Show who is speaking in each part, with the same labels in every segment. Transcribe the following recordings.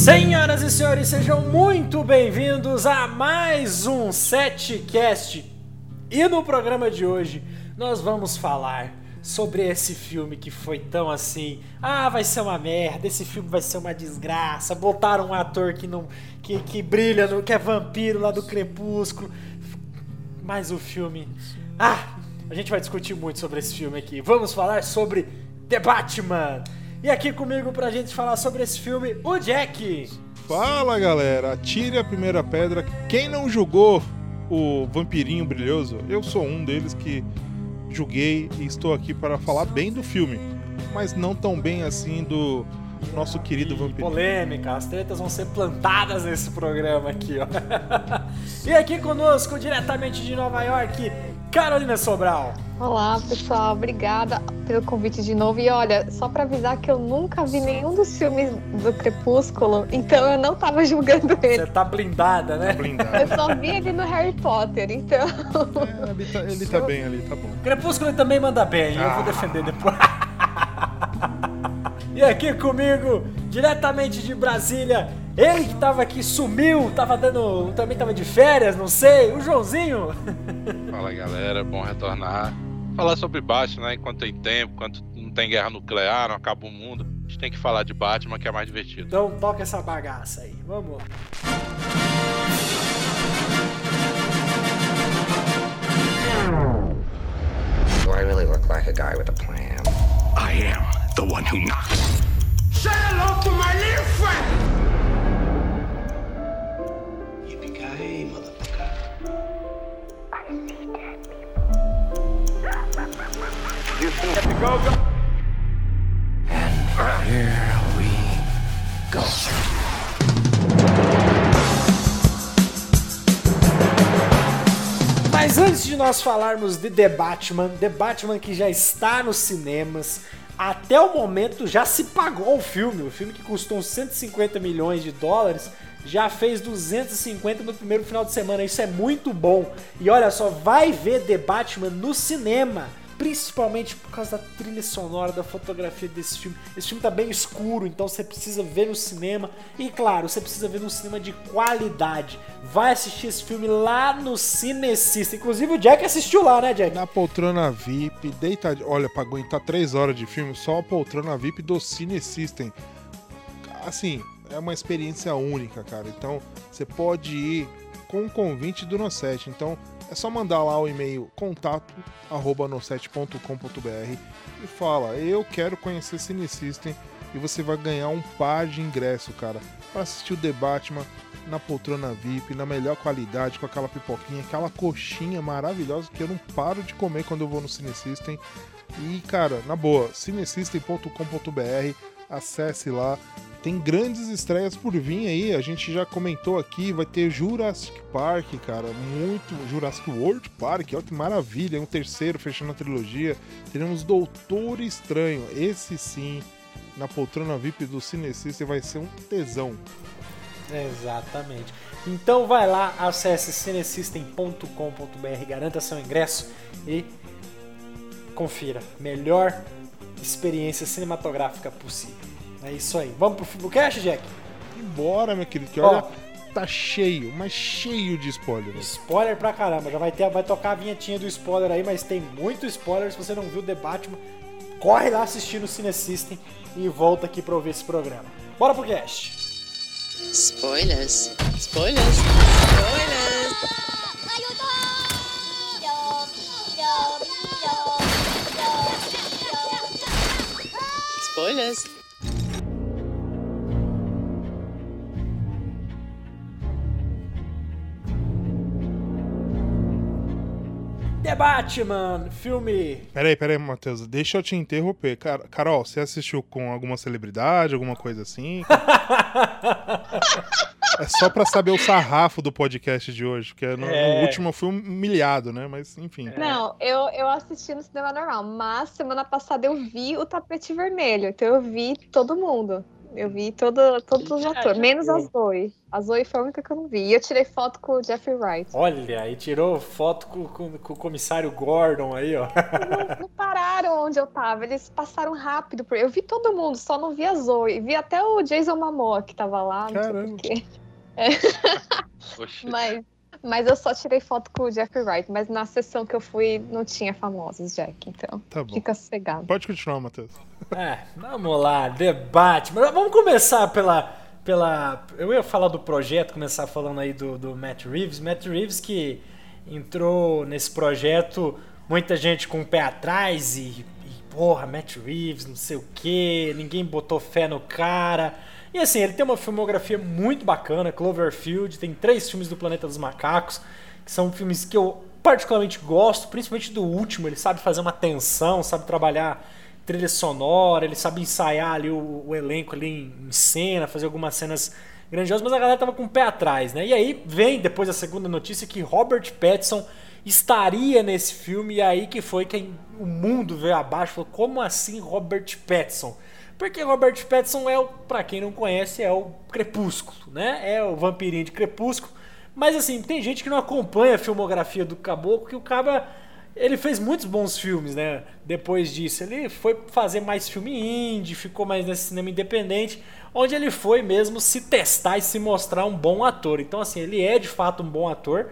Speaker 1: Senhoras e senhores, sejam muito bem-vindos a mais um Setcast. E no programa de hoje nós vamos falar sobre esse filme que foi tão assim, ah, vai ser uma merda, esse filme vai ser uma desgraça. Botaram um ator que não que, que brilha, que é vampiro lá do Crepúsculo. Mas o filme, ah, a gente vai discutir muito sobre esse filme aqui. Vamos falar sobre The Batman. E aqui comigo pra gente falar sobre esse filme, o Jack.
Speaker 2: Fala galera, atire a primeira pedra. Quem não julgou o Vampirinho Brilhoso, eu sou um deles que julguei e estou aqui para falar bem do filme, mas não tão bem assim do nosso querido
Speaker 1: E
Speaker 2: Vampirinho.
Speaker 1: Polêmica, as tretas vão ser plantadas nesse programa aqui, ó. e aqui conosco, diretamente de Nova York, Carolina Sobral.
Speaker 3: Olá, pessoal. Obrigada pelo convite de novo. E olha, só pra avisar que eu nunca vi nenhum dos filmes do Crepúsculo, então eu não tava julgando
Speaker 1: Você
Speaker 3: ele.
Speaker 1: tá blindada, né?
Speaker 2: Blindado.
Speaker 3: Eu só vi ele no Harry Potter, então.
Speaker 2: É, ele, tá, ele tá bem ali, tá bom.
Speaker 1: Crepúsculo também manda bem, eu vou
Speaker 2: Ah.
Speaker 1: defender depois. e aqui comigo, diretamente de Brasília, ele que tava aqui, sumiu, tava dando. também tava de férias, não sei, o Joãozinho.
Speaker 4: Fala galera, bom retornar. Falar sobre Batman, né? Enquanto tem tempo, enquanto não tem guerra nuclear, não acaba o mundo. A gente tem que falar de Batman, que é mais divertido.
Speaker 1: Então toca essa bagaça aí, vamos lá.
Speaker 5: Do I really look like a guy with a plan?
Speaker 6: I am the one who knocks.
Speaker 7: Say hello to my little friend.
Speaker 6: Yippee-ki-yay, motherfucker.
Speaker 5: Here we go.
Speaker 1: Mas antes de nós falarmos de The Batman, The Batman que já está nos cinemas, até o momento já se pagou o filme. O filme que custou uns 150 milhões de dólares já fez 250 no primeiro final de semana. Isso é muito bom. E olha só, vai ver The Batman no cinema. Principalmente por causa da trilha sonora, da fotografia desse filme. Esse filme tá bem escuro, então você precisa ver no cinema. E claro, você precisa ver no cinema de qualidade. Vai assistir esse filme lá no Cinecista. Inclusive o Jack assistiu lá, né, Jack?
Speaker 2: Na poltrona VIP, deita. Olha, pra aguentar 3 horas de filme, só a poltrona VIP do Cine System. Assim, é uma experiência única, cara. Então, você pode ir com o convite do Nocete. Então, é só mandar lá o e-mail contato arroba nocete.com.br e fala, eu quero conhecer Cine System e você vai ganhar um par de ingresso, cara, para assistir o The Batman na poltrona VIP, na melhor qualidade, com aquela pipoquinha, aquela coxinha maravilhosa que eu não paro de comer quando eu vou no Cine System. E, cara, na boa, cinesystem.com.br, acesse lá. Tem grandes estreias por vir aí, a gente já comentou aqui, vai ter Jurassic Park, cara, muito Jurassic World Park, olha que maravilha, um terceiro fechando a trilogia. Teremos Doutor Estranho, esse sim, na poltrona VIP do Cine System vai ser um tesão.
Speaker 1: Exatamente. Então vai lá, acesse cinesystem.com.br, garanta seu ingresso e confira. Melhor experiência cinematográfica possível. É isso aí. Vamos pro Filmcast, Jack?
Speaker 2: Embora, meu querido, que
Speaker 1: Ó.
Speaker 2: olha, tá cheio, mas cheio de spoilers.
Speaker 1: Spoiler pra caramba. Já vai, ter, vai tocar a vinhetinha do spoiler aí, mas tem muito spoiler. Se você não viu The Batman, corre lá assistir no Cinesystem e volta aqui pra ouvir esse programa. Bora pro cast.
Speaker 8: Spoilers. Spoilers. Spoilers. Spoilers.
Speaker 1: The Batman, filme.
Speaker 2: Peraí, peraí, Matheus, deixa eu te interromper. Car- Carol, você assistiu com alguma celebridade, alguma coisa assim? é só pra saber o sarrafo do podcast de hoje, porque no, no
Speaker 1: É.
Speaker 2: último eu fui humilhado, né? Mas enfim.
Speaker 3: Não, eu, eu assisti no cinema normal, mas semana passada eu vi o tapete vermelho, então eu vi todo mundo. Eu vi todo, todos os atores, menos a
Speaker 1: viu.
Speaker 3: Zoe. A Zoe foi a única que eu não vi. E eu tirei foto com o Jeffrey Wright.
Speaker 1: Olha, aí tirou foto com, com- com o comissário Gordon aí, ó.
Speaker 3: Não, não pararam onde eu tava, eles passaram rápido. por- Eu vi todo mundo, só não vi a Zoe. Vi até o Jason Momoa que tava lá, não sei
Speaker 2: Caramba.
Speaker 3: porquê.
Speaker 4: Oxi.
Speaker 3: Mas, mas eu só tirei foto com o Jeffrey Wright. Mas na sessão que eu fui, não tinha famosos, Jack. Então,
Speaker 2: Tá bom.
Speaker 3: fica sossegado.
Speaker 2: Pode continuar, Matheus.
Speaker 1: É, vamos lá, debate. Mas vamos começar pela, pela. Eu ia falar do projeto, começar falando aí do, do Matt Reeves. Matt Reeves que entrou nesse projeto, muita gente com o pé atrás e, e porra, Matt Reeves, não sei o que, ninguém botou fé no cara. E assim, ele tem uma filmografia muito bacana, Cloverfield, tem três filmes do Planeta dos Macacos, que são filmes que eu particularmente gosto, principalmente do último, ele sabe fazer uma tensão, sabe trabalhar trilha sonora, ele sabe ensaiar ali o, o elenco ali em, em cena, fazer algumas cenas grandiosas, mas a galera tava com o pé atrás, né? E aí vem depois a segunda notícia que Robert Pattinson estaria nesse filme e aí que foi que o mundo veio abaixo, falou, como assim Robert Pattinson? Porque Robert Pattinson é para quem não conhece, é o Crepúsculo, né? É o vampirinho de Crepúsculo. Mas assim, tem gente que não acompanha a filmografia do Caboclo, que o cara ele fez muitos bons filmes, né? Depois disso, ele foi fazer mais filme indie, ficou mais nesse cinema independente, onde ele foi mesmo se testar e se mostrar um bom ator. Então, assim, ele é de fato um bom ator.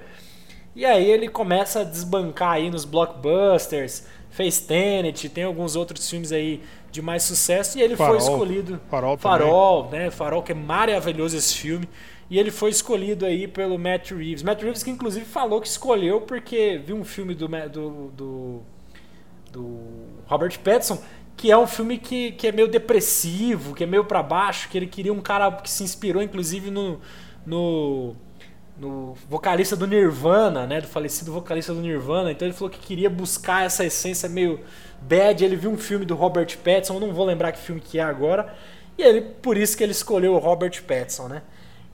Speaker 1: E aí ele começa a desbancar aí nos blockbusters, fez Tenet, tem alguns outros filmes aí de mais sucesso e ele
Speaker 2: Farol.
Speaker 1: foi escolhido
Speaker 2: Farol também.
Speaker 1: Farol, né? Farol que é maravilhoso esse filme. E ele foi escolhido aí pelo Matt Reeves. Matt Reeves que inclusive falou que escolheu porque viu um filme do do, do, do Robert Pattinson que é um filme que, que é meio depressivo, que é meio pra baixo, que ele queria um cara que se inspirou inclusive no, no no vocalista do Nirvana, né, do falecido vocalista do Nirvana. Então ele falou que queria buscar essa essência meio bad. Ele viu um filme do Robert Pattinson, não vou lembrar que filme que é agora. E ele por isso que ele escolheu o Robert Pattinson, né?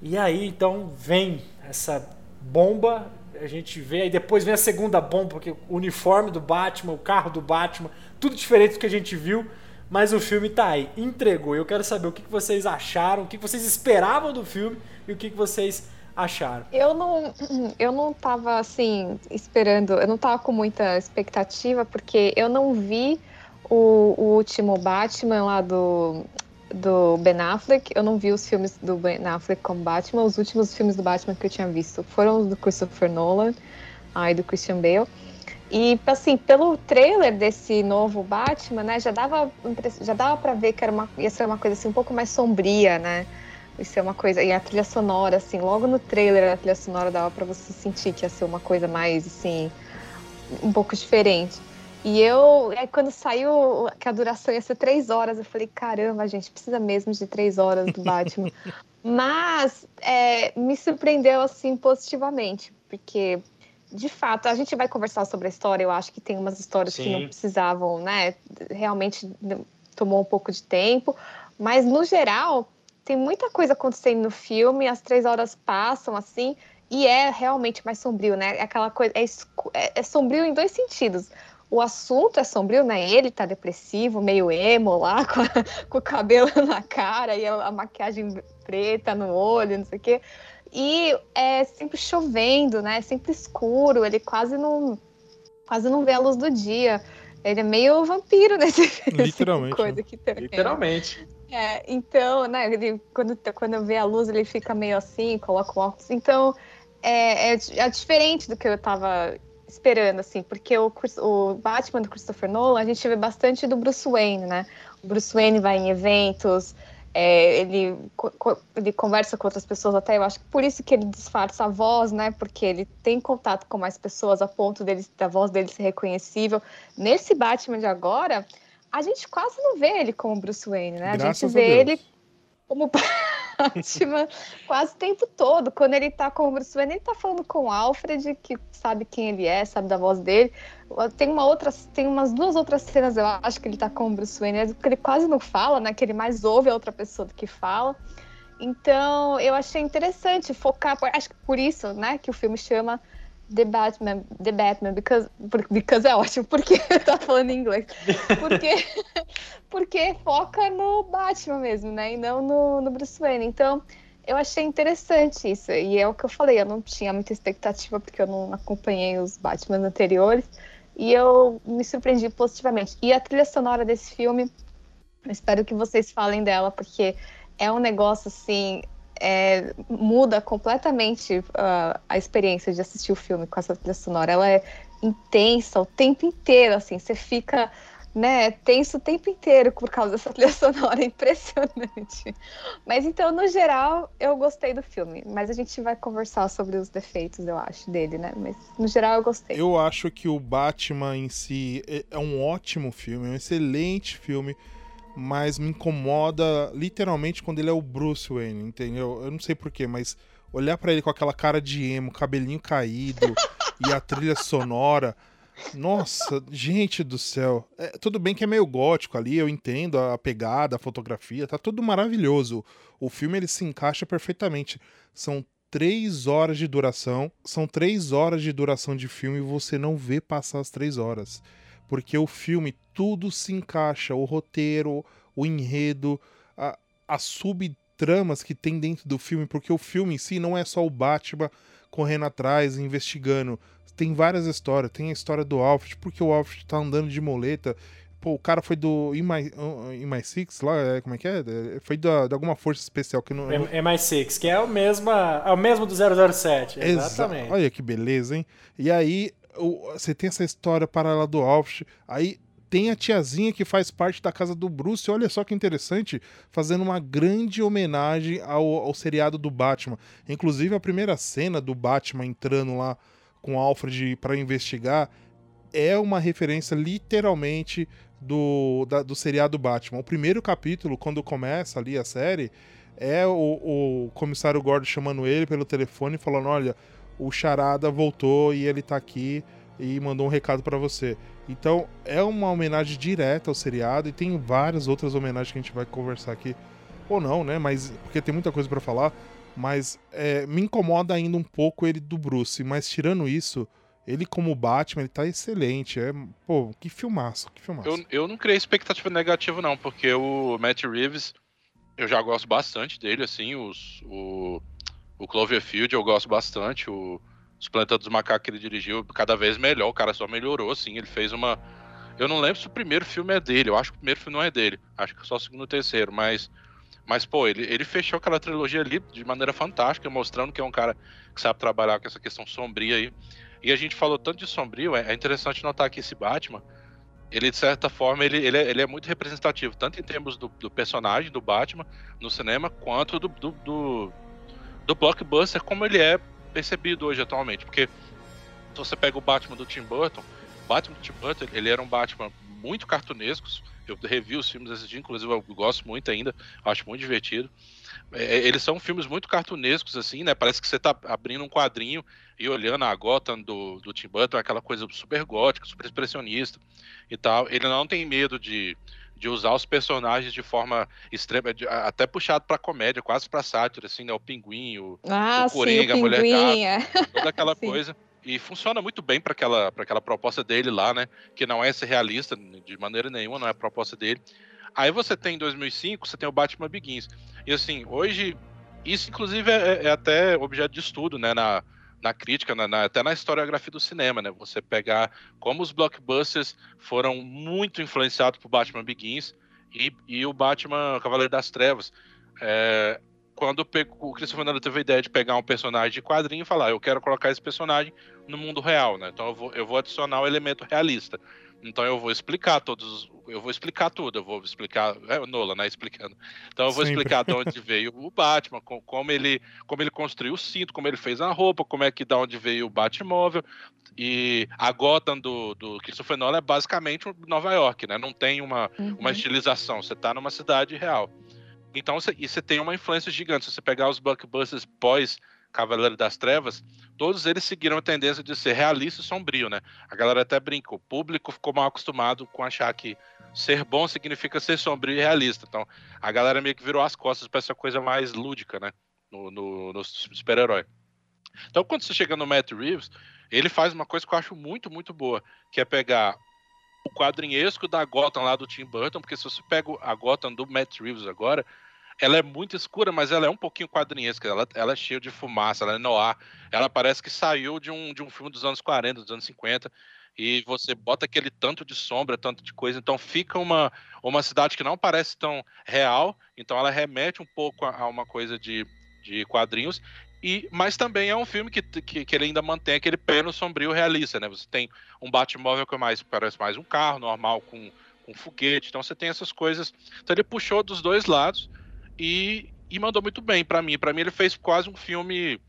Speaker 1: E aí então vem essa bomba, a gente vê aí depois vem a segunda bomba, porque o uniforme do Batman, o carro do Batman, tudo diferente do que a gente viu. Mas o filme tá aí, entregou. Eu quero saber o que vocês acharam, o que vocês esperavam do filme e o que vocês acharam.
Speaker 3: Eu não, eu não tava assim esperando, eu não tava com muita expectativa porque eu não vi o, o último Batman lá do do Ben Affleck. Eu não vi os filmes do Ben Affleck como Batman. Os últimos filmes do Batman que eu tinha visto foram os do Christopher Nolan ah, e do Christian Bale. E assim, pelo trailer desse novo Batman, né, já dava já dava para ver que era uma, ia ser uma coisa assim um pouco mais sombria, né? Isso é uma coisa. E a trilha sonora, assim, logo no trailer a trilha sonora dava pra você sentir que ia ser uma coisa mais, assim, um pouco diferente. E eu, aí quando saiu que a duração ia ser três horas, eu falei, caramba, gente, precisa mesmo de três horas do Batman. Mas é, me surpreendeu, assim, positivamente, porque, de fato, a gente vai conversar sobre a história, eu acho que tem umas histórias que
Speaker 1: Sim.
Speaker 3: não precisavam, né, realmente tomou um pouco de tempo, mas, no geral, tem muita coisa acontecendo no filme, as três horas passam assim, e é realmente mais sombrio, né? É aquela coisa, é, é- é sombrio em dois sentidos. O assunto é sombrio, né? Ele tá depressivo, meio emo lá, com, a- com o cabelo na cara e a, a maquiagem preta no olho, não sei o quê. E é sempre chovendo, né? É sempre escuro, ele quase não, quase não vê a luz do dia. Ele é meio vampiro nesse filme.
Speaker 2: Literalmente,
Speaker 3: Coisa
Speaker 2: né?
Speaker 3: que tem.
Speaker 1: Literalmente.
Speaker 3: É, então, né, ele, quando, quando vê a luz, ele fica meio assim, coloca o óculos. Então, é, é, é diferente do que eu tava esperando, assim, porque o, o Batman do Christopher Nolan, a gente vê bastante do Bruce Wayne, né? O Bruce Wayne vai em eventos, é, ele, ele conversa com outras pessoas até, eu acho que por isso que ele disfarça a voz, né? Porque ele tem contato com mais pessoas a ponto dele, da voz dele ser reconhecível. Nesse Batman de agora, a gente quase não vê ele como Bruce Wayne, né? A
Speaker 2: Graças
Speaker 3: gente
Speaker 2: a
Speaker 3: vê
Speaker 2: Deus.
Speaker 3: ele como Batman quase o tempo todo. Quando ele tá com o Bruce Wayne, ele tá falando com o Alfred, que sabe quem ele é, sabe da voz dele. Tem uma outra, tem umas duas outras cenas, eu acho que ele tá com o Bruce Wayne, que ele quase não fala, né? Que ele mais ouve a outra pessoa do que fala. Então, eu achei interessante focar, acho que por isso, né, que o filme chama The Batman, The Batman, because, because é ótimo, porque tava falando em inglês. Porque, porque foca no Batman mesmo, né? E não no, no Bruce Wayne. Então, eu achei interessante isso. E é o que eu falei, eu não tinha muita expectativa, porque eu não acompanhei os Batman anteriores. E eu me surpreendi positivamente. E a trilha sonora desse filme, eu espero que vocês falem dela, porque é um negócio assim. É, muda completamente ah, a experiência de assistir o filme com essa trilha sonora. Ela é intensa o tempo inteiro, assim, você fica né, tenso o tempo inteiro por causa dessa trilha sonora, é impressionante. Mas então, no geral, eu gostei do filme. Mas a gente vai conversar sobre os defeitos, eu acho, dele, né? Mas no geral eu gostei.
Speaker 2: Eu acho que o Batman em si é- é um ótimo filme, é um excelente filme, mas me incomoda literalmente quando ele é o Bruce Wayne, entendeu? Eu não sei porquê, mas olhar pra ele com aquela cara de emo, cabelinho caído e a trilha sonora. Nossa, gente do céu. É, tudo bem que é meio gótico ali, eu entendo a pegada, a fotografia, tá tudo maravilhoso. O filme ele se encaixa perfeitamente. São três horas de duração. São três horas de duração de filme e você não vê passar as três horas. Porque o filme, tudo se encaixa. O roteiro, o enredo, a, as subtramas que tem dentro do filme. Porque o filme em si não é só o Batman correndo atrás, investigando. Tem várias histórias. Tem a história do Alfred, porque o Alfred tá andando de moleta. Pô, o cara foi do In My, In My Six lá, é, como é que é? É, Foi da, de alguma força especial que não. não-
Speaker 1: É MI6, que é o mesmo, é o mesmo do 007.
Speaker 2: Exa-
Speaker 1: Exatamente.
Speaker 2: Olha que beleza, hein? E aí, você tem essa história paralela do Alfred. Aí tem a tiazinha que faz parte da casa do Bruce. Olha só que interessante, fazendo uma grande homenagem ao, ao seriado do Batman. Inclusive, a primeira cena do Batman entrando lá com Alfred para investigar é uma referência literalmente do, da- do seriado Batman. O primeiro capítulo, quando começa ali a série, é o, o comissário Gordon chamando ele pelo telefone e falando: Olha, o Charada voltou e ele tá aqui e mandou um recado pra você. Então é uma homenagem direta ao seriado e tem várias outras homenagens que a gente vai conversar aqui. Ou não, né? Mas porque tem muita coisa pra falar. Mas é, me incomoda ainda um pouco ele do Bruce. Mas tirando isso, ele como Batman, ele tá excelente. É, pô, que filmaço, que filmaço.
Speaker 4: Eu, eu não criei expectativa negativa, não, porque o Matt Reeves, eu já gosto bastante dele, assim, os, o, o Cloverfield eu gosto bastante, o, os Planeta dos Macacos que ele dirigiu, cada vez melhor, o cara só melhorou, assim, ele fez uma... Eu não lembro se o primeiro filme é dele, eu acho que o primeiro filme não é dele, acho que só o segundo e o terceiro, mas... Mas, pô, ele, ele fechou aquela trilogia ali de maneira fantástica, mostrando que é um cara que sabe trabalhar com essa questão sombria aí. E a gente falou tanto de sombrio, é, é interessante notar que esse Batman, ele de certa forma ele, ele, é, ele é muito representativo, tanto em termos do, do personagem do Batman no cinema, quanto do, do, do, do blockbuster, como ele é percebido hoje atualmente. Porque se você pega o Batman do Tim Burton, Batman do Tim Burton, ele era um Batman muito cartunesco. Eu revi os filmes esses dias, inclusive eu gosto muito ainda, acho muito divertido. É, eles são filmes muito cartunescos, assim, né? Parece que você tá abrindo um quadrinho e olhando a Gotham do, do Tim Burton, aquela coisa super gótica, super expressionista e tal. Ele não tem medo de, de usar os personagens de forma extrema, de- até puxado pra comédia, quase pra sátira, assim, né? O pinguim, o,
Speaker 3: Ah,
Speaker 4: o
Speaker 3: sim,
Speaker 4: Coringa, a
Speaker 3: o
Speaker 4: Mulher
Speaker 3: pinguim. é.
Speaker 4: toda aquela
Speaker 3: Sim.
Speaker 4: coisa. E funciona muito bem para aquela, pra aquela proposta dele lá, né? Que não é ser realista de maneira nenhuma, não é a proposta dele. Aí você tem em 2005, você tem o Batman Begins. E assim, hoje, isso inclusive é, é até objeto de estudo, né? Na, na crítica, na- na- até na historiografia do cinema, né? Você pegar como os blockbusters foram muito influenciados por Batman Begins e, e o Batman Cavaleiro das Trevas. É, quando o Christopher Nolan teve a ideia de pegar um personagem de quadrinho e falar, eu quero colocar esse personagem no mundo real, né? Então eu vou, eu vou adicionar o elemento realista. Então eu vou explicar todos, os- eu vou explicar tudo, eu vou explicar, é o Nolan, né, explicando. Então eu vou
Speaker 2: Sempre.
Speaker 4: explicar de onde veio o Batman, com- como ele, como ele construiu o cinto, como ele fez a roupa, como é que da onde veio o Batmóvel. E a Gotham do, do Christopher Nolan é basicamente um Nova York, né? Não tem uma,
Speaker 3: Uhum.
Speaker 4: uma estilização, você tá numa cidade real. Então você, e você tem uma influência gigante. Se você pegar os blockbusters pós Cavaleiro das Trevas, todos eles seguiram a tendência de ser realista e sombrio, né? A galera até brinca, o público ficou mal acostumado com achar que ser bom significa ser sombrio e realista. Então, a galera meio que virou as costas para essa coisa mais lúdica, né? No, no, no super-herói. Então, quando você chega no Matt Reeves, ele faz uma coisa que eu acho muito, muito boa, que é pegar o quadrinhesco da Gotham lá do Tim Burton, porque se você pega a Gotham do Matt Reeves agora, ela é muito escura, mas ela é um pouquinho quadrinhesca, ela, ela é cheia de fumaça, ela é noir, ela parece que saiu de um, de um filme dos anos 40, dos anos 50, e você bota aquele tanto de sombra, tanto de coisa, então fica uma, uma cidade que não parece tão real, então ela remete um pouco a, a uma coisa de, de quadrinhos, e, mas também é um filme que, que, que, ele ainda mantém aquele pé no sombrio realista, né? Você tem um Batmóvel que é mais, parece mais um carro normal com, com foguete, então você tem essas coisas. Então ele puxou dos dois lados e, e mandou muito bem para mim. Para mim ele fez quase um filme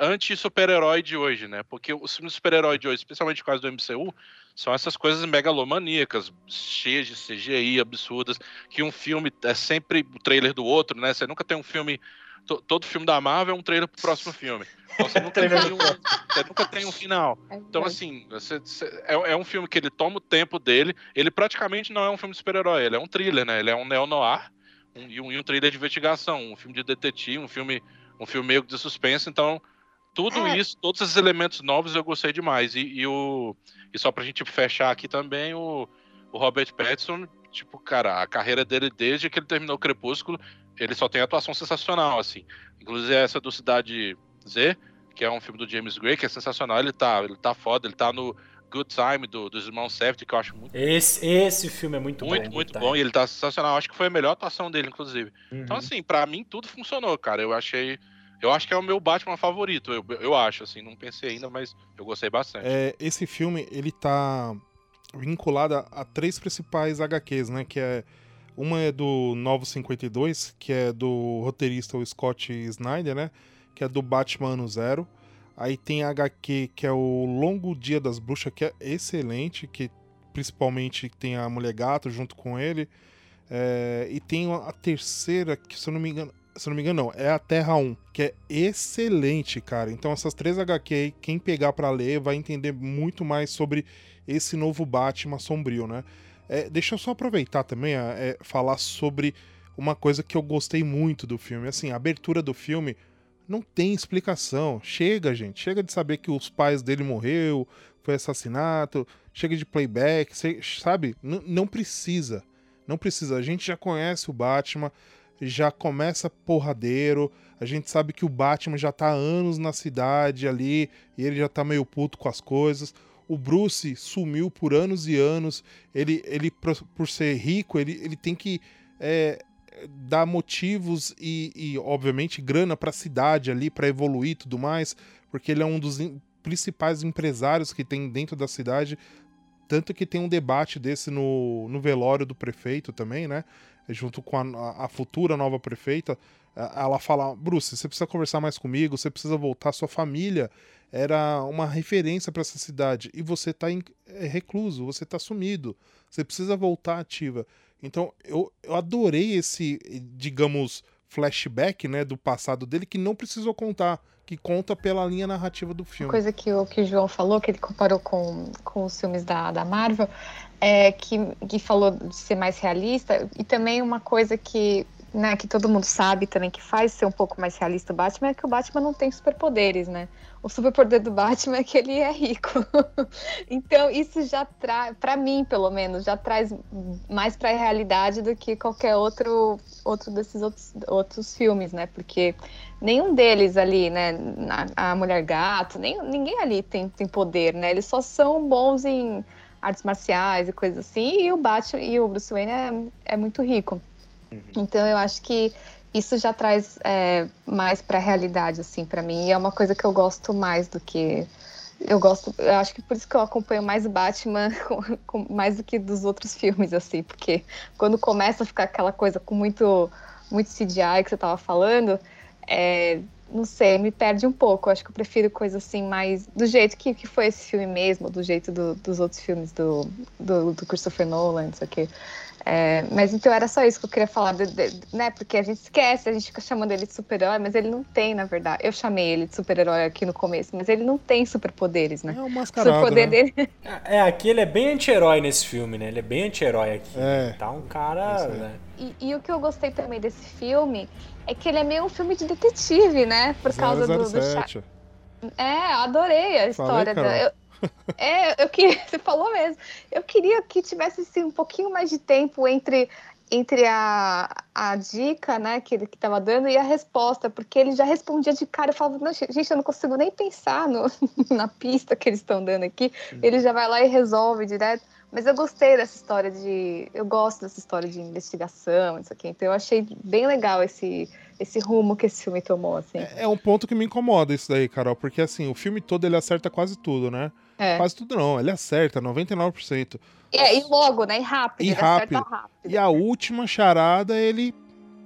Speaker 4: anti-super-herói anti de hoje, né? Porque os filmes de super-herói de hoje, especialmente por causa do MCU, são essas coisas megalomaníacas, cheias de CGI absurdas, que um filme é sempre o trailer do outro, né? Você nunca tem um filme. Todo filme da Marvel é um trailer pro próximo filme. Então você nunca, tem, um, você nunca tem um final. É então, assim, você, você, é, é, um filme que ele toma o tempo dele. Ele praticamente não é um filme de super-herói, ele é um thriller, né? Ele é um neo-noir um, e, um, e um thriller de investigação, um filme de detetive, um filme um filme meio de suspense, então tudo é. isso, todos esses elementos novos eu gostei demais. E, e, o, e só pra gente fechar aqui também, o, o Robert Pattinson, tipo, cara, a carreira dele desde que ele terminou o Crepúsculo, ele só tem atuação sensacional, assim. Inclusive essa do Cidade Z, que é um filme do James Gray, que é sensacional, ele tá, ele tá foda, ele tá no Good Time do, dos irmãos Safety, que eu acho muito
Speaker 1: Esse, esse filme é muito,
Speaker 4: muito
Speaker 1: bom.
Speaker 4: Muito, muito bom, e ele tá sensacional. Acho que foi a melhor atuação dele, inclusive. Então, uhum. Então, assim, para mim tudo funcionou, cara. Eu achei. Eu acho que é o meu Batman favorito, eu, eu acho, assim, não pensei ainda, mas eu gostei bastante.
Speaker 2: É, esse filme, ele tá vinculado a, a, três principais HQs, né? Que é. Uma é do Novo 52, que é do roteirista o Scott Snyder, né? Que é do Batman Ano Zero. Aí tem a HQ, que é o Longo Dia das Bruxas, que é excelente, que principalmente tem a Mulher Gato junto com ele. É, e tem a terceira, que se eu não me engano, se eu não me engano, não, é a Terra 1, que é excelente, cara. Então essas três HQ quem pegar para ler vai entender muito mais sobre esse novo Batman sombrio, né? É, deixa eu só aproveitar também a é, falar sobre uma coisa que eu gostei muito do filme. Assim, a abertura do filme não tem explicação. Chega, gente. Chega de saber que os pais dele morreu, foi assassinato. Chega de playback, sabe? N não precisa. Não precisa. A gente já conhece o Batman já começa porradeiro. A gente sabe que o Batman já tá há anos na cidade ali e ele já tá meio puto com as coisas. O Bruce sumiu por anos e anos. Ele, ele por ser rico, ele, ele tem que é, dar motivos e, e obviamente, grana para a cidade ali, para evoluir e tudo mais, porque ele é um dos principais empresários que tem dentro da cidade. Tanto que tem um debate desse no, no velório do prefeito também, né? junto com a, a futura nova prefeita, ela fala: Bruce, você precisa conversar mais comigo, você precisa voltar. Sua família era uma referência para essa cidade e você está é, recluso, você está sumido, você precisa voltar ativa. Então eu, eu adorei esse, digamos, flashback né, do passado dele que não precisou contar, que conta pela linha narrativa do filme.
Speaker 3: Uma coisa que o, que o João falou, que ele comparou com, com os filmes da, da Marvel, é, que, que falou de ser mais realista, e também uma coisa que, né, que todo mundo sabe também que faz ser um pouco mais realista o Batman é que o Batman não tem superpoderes, né? O superpoder do Batman é que ele é rico. então, isso já traz, para mim, pelo menos, já traz mais para a realidade do que qualquer outro, outro desses outros, outros filmes, né? Porque nenhum deles ali, né? A, Mulher Gato, nem, ninguém ali tem, tem poder, né? Eles só são bons em artes marciais e coisas assim, e o Batman e o Bruce Wayne é, é muito rico. Uhum. Então eu acho que isso já traz é, mais para a realidade, assim, para mim. E é uma coisa que eu gosto mais do que. Eu gosto, eu acho que por isso que eu acompanho mais Batman, com, com, mais do que dos outros filmes, assim, porque quando começa a ficar aquela coisa com muito, muito CGI que você tava falando, é, não sei, me perde um pouco. Eu acho que eu prefiro coisa assim mais do jeito que, que foi esse filme mesmo, do jeito do, dos outros filmes do, do, do Christopher Nolan, isso aqui. É, mas então era só isso que eu queria falar, de, de, né? Porque a gente esquece, a gente fica chamando ele de super-herói, mas ele não tem, na verdade. Eu chamei ele de super-herói aqui no começo, mas ele não tem superpoderes, né?
Speaker 2: É um mascarado,
Speaker 3: o superpoder
Speaker 2: né?
Speaker 3: dele.
Speaker 1: É, aqui ele é bem anti-herói nesse filme, né? Ele é bem anti-herói aqui. É. Tá um cara. Né?
Speaker 3: E, e, o que eu gostei também desse filme é que ele é meio um filme de detetive, né? Por causa 007. do, do É, adorei a história. Eu, é, eu queria. Você falou mesmo. Eu queria que tivesse assim, um pouquinho mais de tempo entre, entre a, a dica, né, que ele que tava dando e a resposta, porque ele já respondia de cara. Eu falava, "Não, gente, eu não consigo nem pensar no, na pista que eles estão dando aqui. Ele já vai lá e resolve direto. Mas eu gostei dessa história de. Eu gosto dessa história de investigação, isso aqui. Então eu achei bem legal esse, esse rumo que esse filme tomou, assim.
Speaker 2: É é um ponto que me incomoda isso daí, Carol, porque assim, o filme todo ele acerta quase tudo, né?
Speaker 3: É.
Speaker 2: Quase tudo não, ele acerta 99%.
Speaker 3: É, e logo, né? E rápido.
Speaker 2: E rápido.
Speaker 3: rápido.
Speaker 2: E a última charada, ele.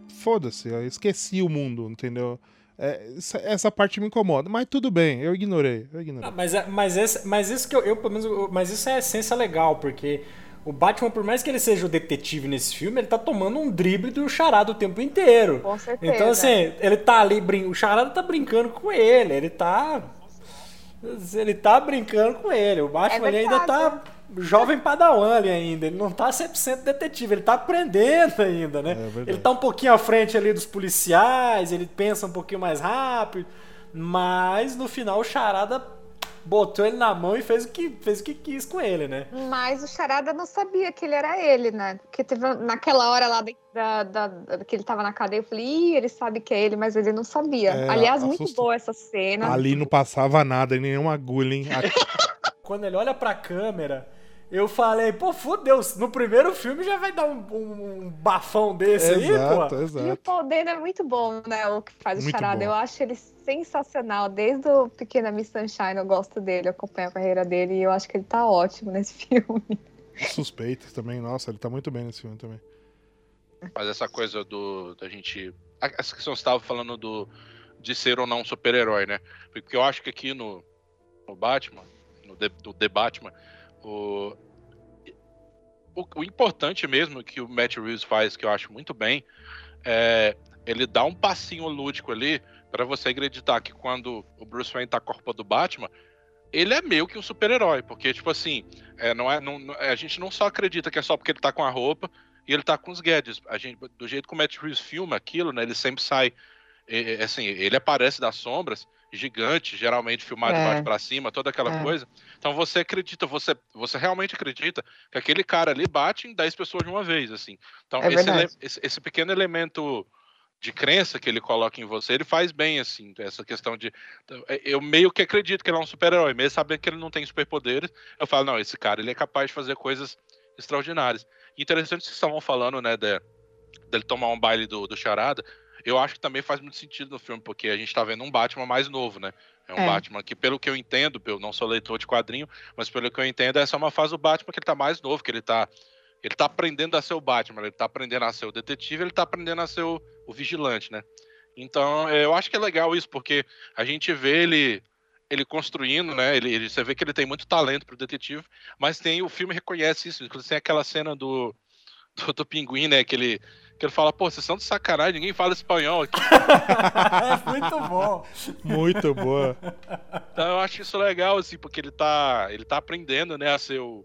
Speaker 2: Foda-se, eu esqueci o mundo, entendeu? É, essa, essa parte me incomoda, mas tudo bem, eu ignorei, eu ignorei.
Speaker 1: Ah, mas, é- mas, esse, mas isso que eu, eu, pelo menos, mas isso é a essência legal, porque o Batman, por mais que ele seja o detetive nesse filme, ele tá tomando um drible do charada o tempo inteiro.
Speaker 3: Com certeza.
Speaker 1: Então, assim, ele tá ali, brin... o charada tá brincando com ele, ele tá. Ele tá brincando com ele. O Batman
Speaker 3: É
Speaker 1: ele ainda tá. Jovem padawan ali ainda. Ele não tá 100% detetive, ele tá aprendendo ainda, né?
Speaker 2: verdade.
Speaker 1: ele tá um pouquinho à frente ali dos policiais, ele pensa um pouquinho mais rápido, mas no final o charada botou ele na mão e fez o que, fez o que quis com ele, né?
Speaker 3: Mas o Charada não sabia que ele era ele, né? Porque teve naquela hora lá da, da- da- que ele tava na cadeia, eu falei, ih, ele sabe que é ele, mas ele não sabia.
Speaker 2: É,
Speaker 3: Aliás, muito
Speaker 2: assustou.
Speaker 3: boa essa cena.
Speaker 2: Ali não passava nada, nenhuma agulha, hein? A-
Speaker 1: Quando ele olha pra câmera, eu falei, pô, fodeu, no primeiro filme já vai dar um, um- um bafão desse aí,
Speaker 2: exato,
Speaker 1: pô.
Speaker 3: E o
Speaker 2: exato.
Speaker 3: Paul Dano é muito bom, né? O que faz o
Speaker 2: Muito
Speaker 3: Charada.
Speaker 2: bom.
Speaker 3: Eu acho ele sensacional. Desde o Pequena Miss Sunshine eu gosto dele, eu acompanho a carreira dele e eu acho que ele tá ótimo nesse filme.
Speaker 2: Suspeitos também, nossa, ele tá muito bem nesse filme também.
Speaker 4: Mas essa coisa do da gente. Essa questão que você estava falando do de ser ou não um super-herói, né? Porque eu acho que aqui no, no Batman, no The, do The Batman, o, o, o importante mesmo que o Matt Reeves faz, que eu acho muito bem, é ele dá um passinho lúdico ali para você acreditar que quando o Bruce Wayne tá a roupa do Batman, ele é meio que um super-herói, porque, tipo assim, é, não é, não, a gente não só acredita que é só porque ele tá com a roupa e ele tá com os gadgets. A gente, do jeito que o Matt Reeves filma aquilo, né, ele sempre sai, é, assim, ele aparece das sombras, gigante, geralmente filmado de
Speaker 3: É.
Speaker 4: baixo pra cima, toda aquela
Speaker 3: É.
Speaker 4: coisa. Então você acredita, você, você realmente acredita que aquele cara ali bate em 10 pessoas de uma vez, assim. Então
Speaker 3: É
Speaker 4: esse, esse, esse pequeno elemento de crença que ele coloca em você, ele faz bem, assim, essa questão de. Eu meio que acredito que ele é um super-herói, mesmo sabendo que ele não tem superpoderes. Eu falo, não, esse cara ele é capaz de fazer coisas extraordinárias. Interessante que vocês estavam falando, né, de, dele tomar um baile do, do Charada. Eu acho que também faz muito sentido no filme, porque a gente tá vendo um Batman mais novo, né? É um
Speaker 3: É.
Speaker 4: Batman que, pelo que eu entendo, eu não sou leitor de quadrinho, mas pelo que eu entendo, essa é uma fase do Batman que ele tá mais novo, que ele tá. Ele tá aprendendo a ser o Batman, ele tá aprendendo a ser o detetive, ele tá aprendendo a ser o, o vigilante, né? Então, é, eu acho que é legal isso, porque a gente vê ele ele construindo, né? Ele, ele- você vê que ele tem muito talento pro detetive, mas tem o filme reconhece isso. Inclusive tem aquela cena do, do, do pinguim, né? Que ele, que ele fala, pô, vocês são de sacanagem, ninguém fala espanhol aqui.
Speaker 1: é muito bom.
Speaker 2: Muito boa.
Speaker 4: Então eu acho isso legal, assim, porque ele tá, ele tá aprendendo, né, a ser o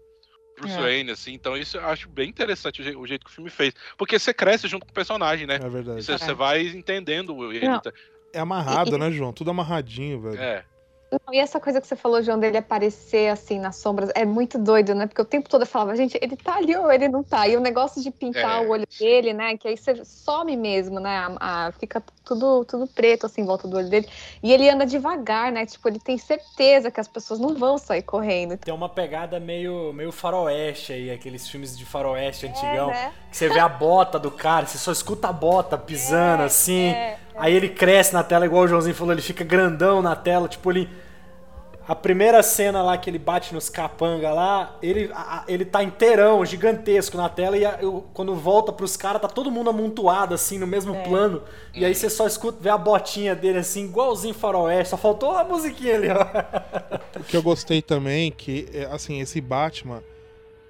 Speaker 4: Bruce
Speaker 3: É.
Speaker 4: Wayne, assim. Então isso eu acho bem interessante o, je- o jeito que o filme fez. Porque você cresce junto com o personagem, né?
Speaker 2: É verdade.
Speaker 4: Você, você vai entendendo ele.
Speaker 3: Não.
Speaker 4: tá-
Speaker 2: É amarrado, né, João? Tudo amarradinho, velho.
Speaker 4: É.
Speaker 3: Não, e essa coisa que você falou, João, dele aparecer assim nas sombras, é muito doido, né? Porque o tempo todo eu falava, gente, ele tá ali ou ele não tá? E o negócio de pintar
Speaker 4: É,
Speaker 3: o olho dele, né? Que aí você some mesmo, né? A- a- fica tudo, tudo preto assim em volta do olho dele. E ele anda devagar, né? Tipo, ele tem certeza que as pessoas não vão sair correndo.
Speaker 1: Tem uma pegada meio, meio faroeste aí, aqueles filmes de faroeste antigão.
Speaker 3: né?
Speaker 1: Que você vê a bota do cara, você só escuta a bota pisando
Speaker 3: É,
Speaker 1: assim.
Speaker 3: é,
Speaker 1: Aí ele cresce na tela, igual o Joãozinho falou, ele fica grandão na tela. Tipo, ele. A primeira cena lá que ele bate nos capanga lá, ele, a- ele tá inteirão, gigantesco na tela, e a- eu- quando volta pros caras, tá todo mundo amontoado assim no mesmo
Speaker 3: É.
Speaker 1: plano. E aí você só escuta, vê a botinha dele assim, igualzinho faroeste. Só faltou a musiquinha ali, ó.
Speaker 2: O que eu gostei também, que, é, assim, esse Batman,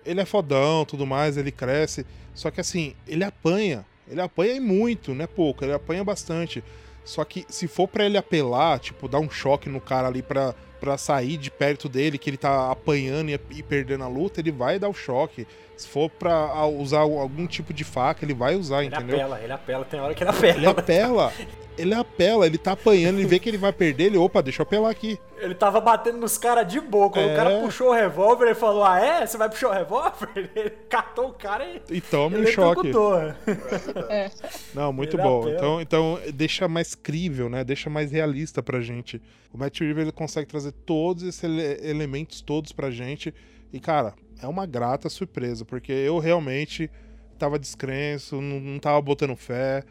Speaker 2: ele é fodão, tudo mais, ele cresce, só que assim, ele apanha. Ele apanha e muito, não é pouco, ele apanha bastante. Só que se for pra ele apelar, tipo, dar um choque no cara ali pra, pra sair de perto dele, que ele tá apanhando e, e perdendo a luta, ele vai dar o choque. Se for pra usar algum tipo de faca, ele vai usar,
Speaker 1: Ele
Speaker 2: entendeu?
Speaker 1: apela, ele apela, tem hora que ele apela.
Speaker 2: Ele apela. ele apela, ele tá apanhando, ele vê que ele vai perder, ele, opa, deixa eu apelar aqui.
Speaker 1: Ele tava batendo nos caras de boa. Quando
Speaker 2: É.
Speaker 1: o cara puxou o revólver, ele falou: Ah, é? Você vai puxar o revólver? Ele catou o cara e.
Speaker 2: E toma um
Speaker 1: ele
Speaker 2: choque.
Speaker 1: executou.
Speaker 2: Não, muito
Speaker 1: Ele
Speaker 2: bom.
Speaker 1: apela.
Speaker 2: Então, então deixa mais crível, né? Deixa mais realista pra gente. O Matt Reeves ele consegue trazer todos esses ele- elementos todos pra gente. E, cara, é uma grata surpresa, porque eu realmente tava descrenço, não, não tava botando fé.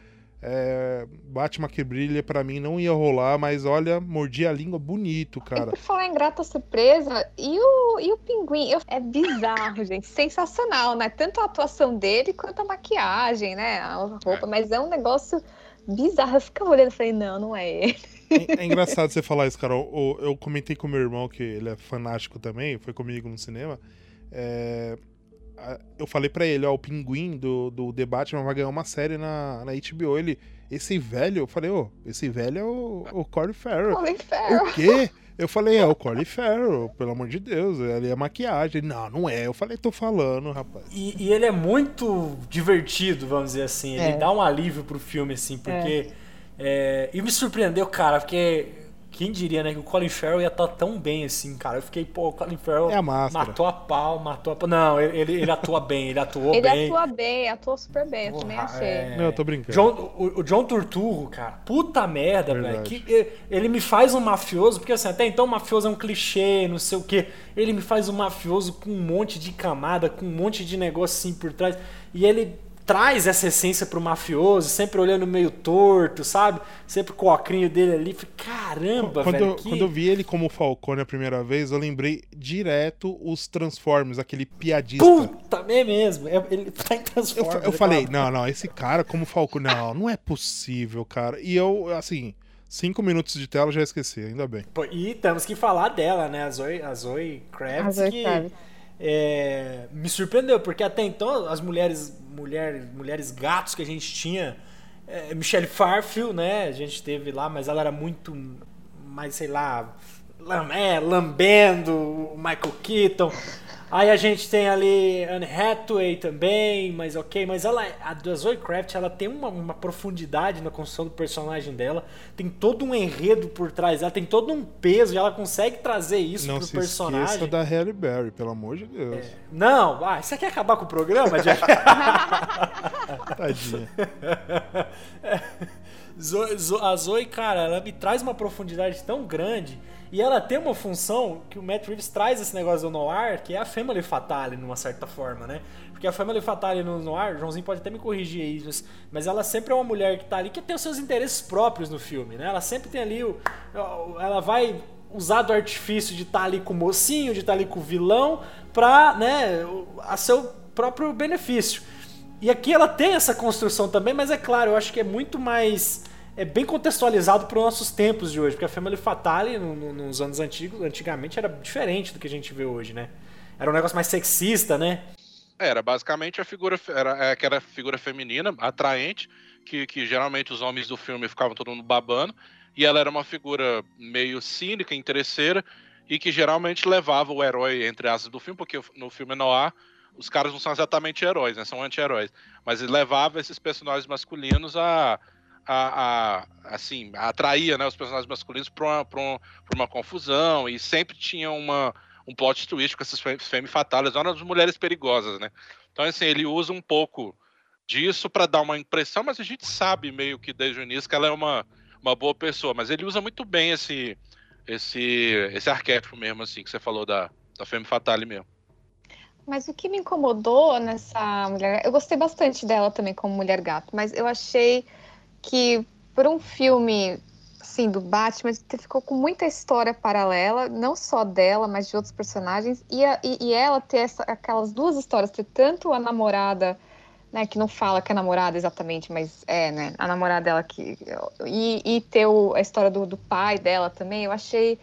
Speaker 2: É, Batman que brilha pra mim não ia rolar, mas olha, mordi a língua bonito,
Speaker 3: E
Speaker 2: cara.
Speaker 3: por falar em grata surpresa, e o, e o pinguim? Eu- é bizarro, gente. Sensacional, né? Tanto a atuação dele quanto a maquiagem, né? A roupa, mas é um negócio bizarro. Eu ficava olhando e falei, não, não é ele.
Speaker 2: É, é engraçado você falar isso, cara. Eu, eu comentei com meu irmão, que ele é fanático também, foi comigo no cinema. É, a- eu falei pra ele, ó, o pinguim do, do The Batman vai ganhar uma série na, na HBO. Ele, esse velho, eu falei, ô, esse velho é o, o Corey Farrell.
Speaker 3: Colin Farrell.
Speaker 2: O quê? Eu falei, é o Corey Farrell, pelo amor de Deus, ele é maquiagem. Ele, Não, não é. Eu falei, tô falando, rapaz.
Speaker 1: E, e ele é muito divertido, vamos dizer assim. Ele
Speaker 3: É.
Speaker 1: dá um alívio pro filme, assim, porque. é, e me surpreendeu, cara, porque. Quem diria, né, que o Colin Farrell ia estar tão bem assim, cara. Eu fiquei, pô, o Colin Farrell
Speaker 2: É a máscara.
Speaker 1: matou a pau, matou a pau. Não, ele, ele, ele atua bem, ele atuou
Speaker 3: Ele
Speaker 1: bem.
Speaker 3: atua bem, atua super bem, eu também
Speaker 1: Porra,
Speaker 3: achei.
Speaker 1: é.
Speaker 2: Não, eu tô brincando.
Speaker 1: John- o, o John Turturro, cara, puta merda, velho. Ele me faz um mafioso, porque assim, até então mafioso é um clichê, não sei o quê. Ele me faz um mafioso com um monte de camada, com um monte de negócio assim por trás. E ele traz essa essência pro mafioso, sempre olhando meio torto, sabe? Sempre com o ocrinho dele ali. Falei, Caramba,
Speaker 2: Quando,
Speaker 1: velho.
Speaker 2: eu-
Speaker 1: que-
Speaker 2: quando eu vi ele como Falcone a primeira vez, eu lembrei direto os Transformers, aquele piadista.
Speaker 1: Puta, é mesmo. é- Ele tá em
Speaker 2: Eu,
Speaker 1: Transformers.
Speaker 2: eu
Speaker 1: ele
Speaker 2: falei,
Speaker 1: fala,
Speaker 2: não, não, esse cara como Falcone, não, não é possível, cara. E eu, assim, cinco minutos de tela eu já esqueci, ainda bem.
Speaker 1: E temos que falar dela, né? A Zoe, a Zoe Kravitz,
Speaker 3: A Zoe
Speaker 1: que
Speaker 3: Kravitz.
Speaker 1: É, me surpreendeu, porque até então as mulheres, mulheres, mulheres gatos que a gente tinha, é, Michelle Farfield, né? A gente teve lá, mas ela era muito mais, sei lá, é, lambendo o Michael Keaton. Aí a gente tem ali Anne Hathaway também, mas ok, mas ela, a da Zoe Kravitz, ela tem uma, uma profundidade na construção do personagem dela, tem todo um enredo por trás, ela tem todo um peso e ela consegue trazer isso
Speaker 2: não
Speaker 1: pro
Speaker 2: se
Speaker 1: personagem.
Speaker 2: esqueça da Halle Berry, pelo amor de Deus.
Speaker 1: Não, ah, você quer acabar com o programa, Jack?
Speaker 2: Tadinha.
Speaker 1: A Zoe, cara, ela me traz uma profundidade tão grande e ela tem uma função que o Matt Reeves traz esse negócio do noir, que é a Family Fatale, numa certa forma, né? Porque a Family Fatale no noir, Joãozinho pode até me corrigir isso, mas ela sempre é uma mulher que tá ali que tem os seus interesses próprios no filme, né? Ela sempre tem ali o. Ela vai usar do artifício de estar ali com o mocinho, de estar ali com o vilão, pra, né, a seu próprio benefício. E aqui ela tem essa construção também, mas é claro, eu acho que é muito mais. É bem contextualizado para os nossos tempos de hoje, porque a Family Fatale, no- no- nos anos antigos, antigamente, era diferente do que a gente vê hoje, né? Era um negócio mais sexista, né?
Speaker 4: Era basicamente a figura, era é, aquela figura feminina, atraente, que, que geralmente os homens do filme ficavam todo mundo babando, e ela era uma figura meio cínica, interesseira, e que geralmente levava o herói, entre aspas, do filme, porque no filme Noir, os caras não são exatamente heróis, né? São anti-heróis. Mas levava esses personagens masculinos a. A, a- assim, atraía né, os personagens masculinos para uma, uma, uma confusão e sempre tinha uma, um plot twist com essas femme fatales, eram as mulheres perigosas, né? Então, assim, ele usa um pouco disso para dar uma impressão, mas a gente sabe meio que desde o início que ela é uma, uma boa pessoa, mas ele usa muito bem esse esse esse arquétipo mesmo, assim, que você falou da, da femme fatale mesmo.
Speaker 3: Mas o que me incomodou nessa mulher. Eu gostei bastante dela também como mulher gato, mas eu achei que por um filme assim, do Batman, ficou com muita história paralela, não só dela, mas de outros personagens, e, a- e- e ela ter essa- aquelas duas histórias, ter tanto a namorada, né, que não fala que é namorada exatamente, mas é, né, a namorada dela que. E, e ter o- a história do, do pai dela também, eu achei,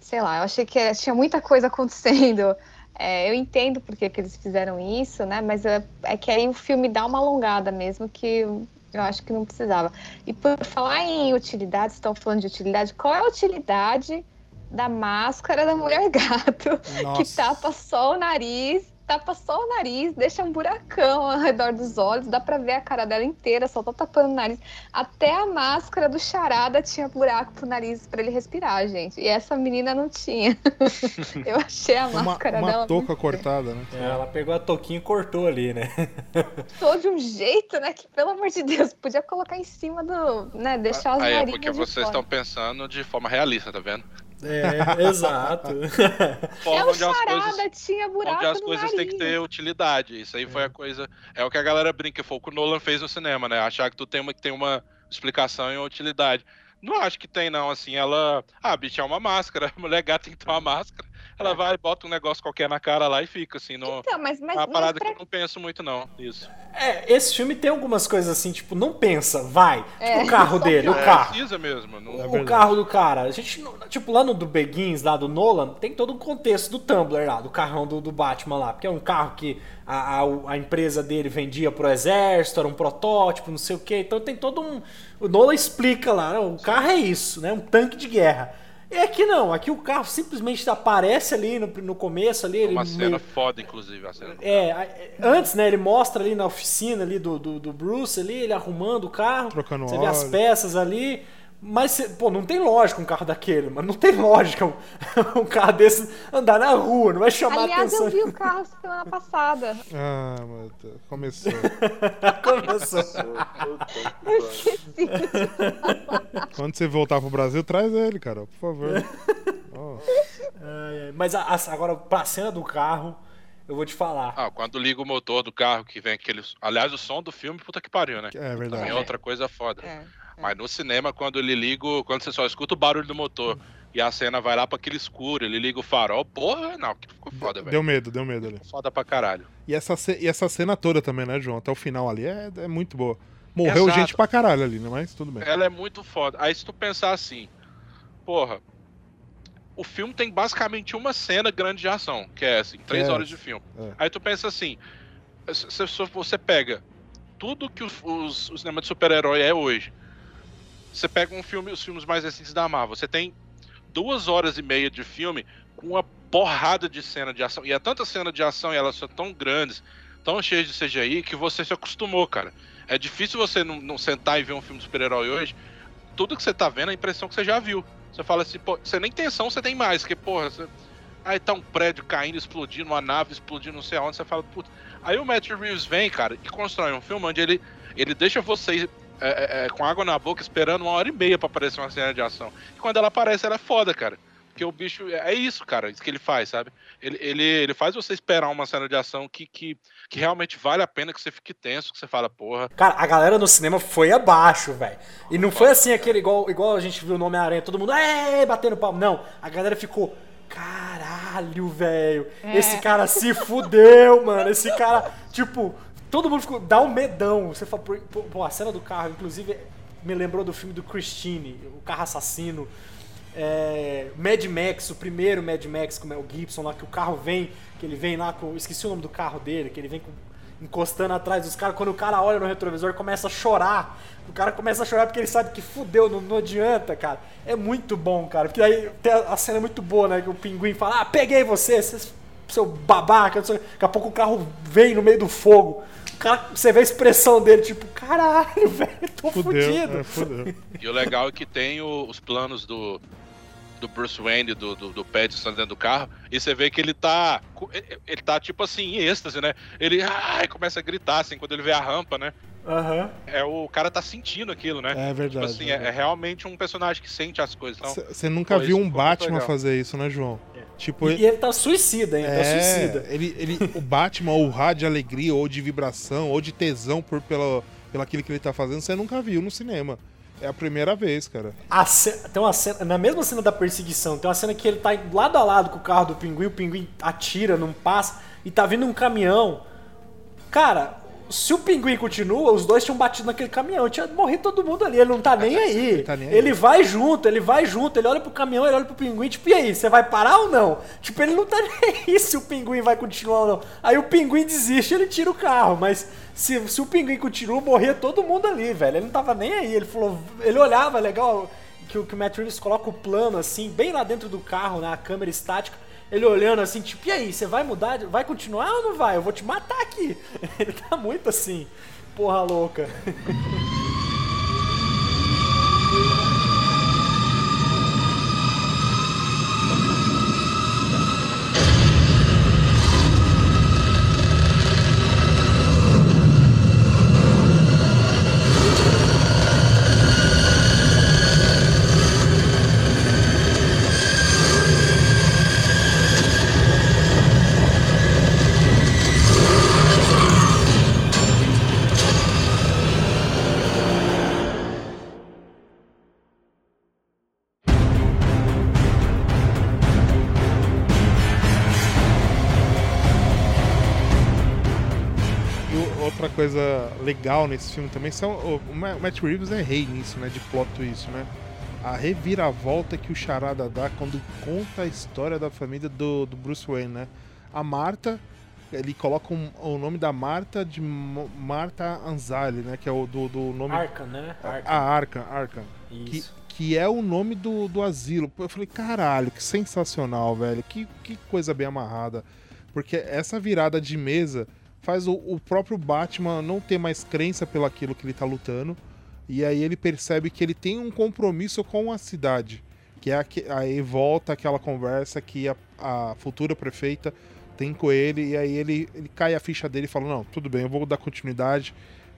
Speaker 3: sei lá, eu achei que era- tinha muita coisa acontecendo. É, eu entendo por que, que eles fizeram isso, né? Mas é, é que aí o filme dá uma alongada mesmo que eu acho que não precisava. E por falar em utilidade, estão falando de utilidade, qual é a utilidade da máscara da mulher gato? Que
Speaker 2: Nossa.
Speaker 3: tapa só o nariz, tapa só o nariz, deixa um buracão ao redor dos olhos, dá pra ver a cara dela inteira, só tá tapando o nariz. Até a máscara do charada tinha buraco pro nariz pra ele respirar, gente. E essa menina não tinha. Eu achei a
Speaker 2: Uma,
Speaker 3: máscara
Speaker 2: uma
Speaker 3: dela
Speaker 2: touca cortada, né?
Speaker 1: É, ela pegou a toquinha e cortou ali, né?
Speaker 3: tô de um jeito, né? Que pelo amor de Deus, podia colocar em cima do. né? Deixar as
Speaker 4: Aí é
Speaker 3: narinas
Speaker 4: porque
Speaker 3: de
Speaker 4: vocês
Speaker 3: fora.
Speaker 4: estão pensando de forma realista, tá vendo?
Speaker 1: É, exato.
Speaker 3: É
Speaker 4: Forma
Speaker 3: o
Speaker 4: onde as
Speaker 3: charada,
Speaker 4: coisas,
Speaker 3: tinha buraco
Speaker 4: onde as
Speaker 3: no
Speaker 4: coisas têm que ter utilidade. Isso aí foi a coisa. É o que a galera brinca, foi o que o Nolan fez no cinema, né? Achar que tu tem uma, que tem uma explicação e uma utilidade. Não acho que tem, não. Assim, ela. Ah, bicho, é uma máscara. A mulher gata tem que ter uma máscara. Ela vai, bota um negócio qualquer na cara lá e fica, assim. Não...
Speaker 3: Então, mas,
Speaker 4: É
Speaker 3: mas,
Speaker 4: uma
Speaker 3: mas
Speaker 4: parada
Speaker 3: pra
Speaker 4: que eu não penso muito, não. Isso.
Speaker 1: É, esse filme tem algumas coisas assim, tipo, não pensa, vai.
Speaker 3: É,
Speaker 1: tipo o carro dele, o
Speaker 4: É,
Speaker 1: carro.
Speaker 4: precisa mesmo. Não...
Speaker 2: É
Speaker 1: o carro do cara. A gente, tipo, lá no do Begins, lá do Nolan, tem todo um contexto do Tumblr lá, do carrão do, do Batman lá. Porque é um carro que a, a, a empresa dele vendia pro exército, era um protótipo, não sei o que. Então tem todo um. O Nolan explica lá, não, o carro é isso, né? Um tanque de guerra. E aqui não, aqui o carro simplesmente aparece ali no, no começo ali. Ele
Speaker 4: Uma
Speaker 1: meio-
Speaker 4: cena foda, inclusive. A cena
Speaker 1: é, é, antes, né, ele mostra ali na oficina ali do, do, do Bruce ali, ele arrumando o carro.
Speaker 2: Trocando
Speaker 1: Você vê as
Speaker 2: óleo.
Speaker 1: peças ali. Mas, pô, não tem lógica um carro daquele, mas não tem lógica um, um carro desse andar na rua, não vai chamar
Speaker 3: Aliás,
Speaker 1: atenção.
Speaker 3: eu vi o carro semana passada.
Speaker 2: Ah, meu Deus. Começou.
Speaker 1: Começou.
Speaker 3: Eu esqueci.
Speaker 2: Quando você voltar pro Brasil, traz ele, cara, por favor.
Speaker 1: Ai, ai. Mas a- a- agora, pra cena do carro, eu vou te falar.
Speaker 4: Ah, quando liga o motor do carro, que vem aquele. Aliás, o som do filme, puta que pariu, né?
Speaker 2: é verdade.
Speaker 4: Também é outra coisa foda.
Speaker 3: É,
Speaker 4: Mas no cinema, quando ele liga, quando você só escuta o barulho do motor e a cena vai lá pra aquele escuro, ele liga o farol, porra, não, que ficou foda, velho.
Speaker 2: Deu medo, deu medo ali.
Speaker 4: Foda pra caralho.
Speaker 2: E essa, e essa cena toda também, né, João? Até o final ali é, é muito boa. Morreu
Speaker 4: Exato.
Speaker 2: gente pra caralho ali, né? Mas tudo bem.
Speaker 4: Ela é muito foda. Aí se tu pensar assim, porra, o filme tem basicamente uma cena grande de ação, que é assim, três
Speaker 2: É.
Speaker 4: horas de filme.
Speaker 2: É.
Speaker 4: Aí tu pensa assim, se, se- você pega tudo que os, os- o cinema de super-herói é hoje, você pega um filme, os filmes mais recentes da Marvel, você tem duas horas e meia de filme com uma porrada de cena de ação. E é tanta cena de ação e elas são tão grandes, tão cheias de CGI, que você se acostumou, cara. É difícil você não, não sentar e ver um filme de super-herói hoje. Tudo que você tá vendo é a impressão que você já viu. Você fala assim, pô, você nem tem ação, você tem mais, porque, porra, você... aí tá um prédio caindo, explodindo, uma nave explodindo, não sei aonde, você fala, puta. Aí o Matt Reeves vem, cara, e constrói um filme onde ele, ele deixa você é, é, é, com água na boca esperando uma hora e meia pra aparecer uma cena de ação. E quando ela aparece, ela é foda, cara. Porque o bicho. É isso, cara, isso que ele faz, sabe? Ele, ele, ele faz você esperar uma cena de ação que, que, que realmente vale a pena, que você fique tenso, que você fala, porra.
Speaker 1: Cara, a galera no cinema foi abaixo, velho. E não foi assim aquele igual, igual a gente viu no Homem-Aranha, todo mundo, é, batendo palmo. Não, a galera ficou, caralho, velho.
Speaker 3: É.
Speaker 1: Esse cara se fudeu, mano. Esse cara, tipo, todo mundo ficou, dá um medão. Você fala, pô, a cena do carro, inclusive, me lembrou do filme do Christine, o carro assassino. É, Mad Max, o primeiro Mad Max com o Mel Gibson lá, que o carro vem, que ele vem lá com. Esqueci o nome do carro dele, que ele vem com- encostando atrás dos caras. Quando o cara olha no retrovisor, começa a chorar. O cara começa a chorar porque ele sabe que fudeu, não, não adianta, cara. É muito bom, cara. Porque aí a, a cena é muito boa, né? Que o pinguim fala: Ah, peguei você, seu babaca. o. Daqui a pouco o carro vem no meio do fogo. O cara, você vê a expressão dele, tipo, caralho, velho, tô
Speaker 2: Fudeu,
Speaker 1: fudido.
Speaker 2: é, fudeu.
Speaker 4: E o legal é que tem o- os planos do, do Bruce Wayne, do, do, do Pattinson dentro do carro, e você vê que ele tá. Ele tá tipo assim, em êxtase, né? Ele ai, começa a gritar, assim, quando ele vê a rampa, né?
Speaker 1: Aham.
Speaker 4: É o cara tá sentindo aquilo, né?
Speaker 2: É
Speaker 4: Tipo
Speaker 2: verdade.
Speaker 4: assim, é, é realmente um personagem que sente as coisas. Então,
Speaker 2: Você nunca
Speaker 4: pô,
Speaker 2: viu um Batman fazer isso, né, João? Tipo,
Speaker 1: E ele tá suicida, hein? Tá
Speaker 2: é,
Speaker 1: suicida.
Speaker 2: ele, ele, o Batman, ou rádio de alegria, ou de vibração, ou de tesão por, pela, pelo aquilo que ele tá fazendo, você nunca viu no cinema. É a primeira vez, cara.
Speaker 1: A ce- Tem uma cena, na mesma cena da perseguição, tem uma cena que ele tá lado a lado com o carro do pinguim, o pinguim atira, não passa, e tá vindo um caminhão. Cara, se o pinguim continua, os dois tinham batido naquele caminhão, tinha morrido todo mundo ali, ele não tá nem aí. ele,
Speaker 2: tá nem aí.
Speaker 1: vai junto, ele vai junto, ele olha pro caminhão, ele olha pro pinguim, tipo, e aí, você vai parar ou não? Tipo, ele não tá nem aí se o pinguim vai continuar ou não. Aí o pinguim desiste, ele tira o carro, mas se, se o pinguim continua, morria todo mundo ali, velho. Ele não tava nem aí, ele falou, ele olhava, legal, que, o- que o Matt Reeves coloca o plano assim, bem lá dentro do carro, na câmera estática, Ele olhando assim, tipo, e aí, você vai mudar? Vai continuar ou não vai? Eu vou te matar aqui. Ele tá muito assim, porra louca.
Speaker 2: outra coisa legal nesse filme também são. O, o Ma- Matt Reeves é rei nisso, né? De plot twist, né? A reviravolta que o Charada dá quando conta a história da família do, do Bruce Wayne, né? A Marta, ele coloca um- o nome da Marta de Marta Anzali, né? Que é o do, do nome.
Speaker 1: Arkham, né? Arkham.
Speaker 2: A Arkham, Arkham. Que,
Speaker 1: Isso.
Speaker 2: que é o nome do, do asilo. Eu falei, caralho, que sensacional, velho. Que, que coisa bem amarrada. Porque essa virada de mesa faz o, o próprio Batman não ter mais crença pelo aquilo que ele tá lutando. E aí ele percebe que ele tem um compromisso com a cidade. Que é aque- aí volta aquela conversa que a, a futura prefeita tem com ele. E aí ele, ele cai a ficha dele e fala: Não, tudo bem, eu vou dar continuidade.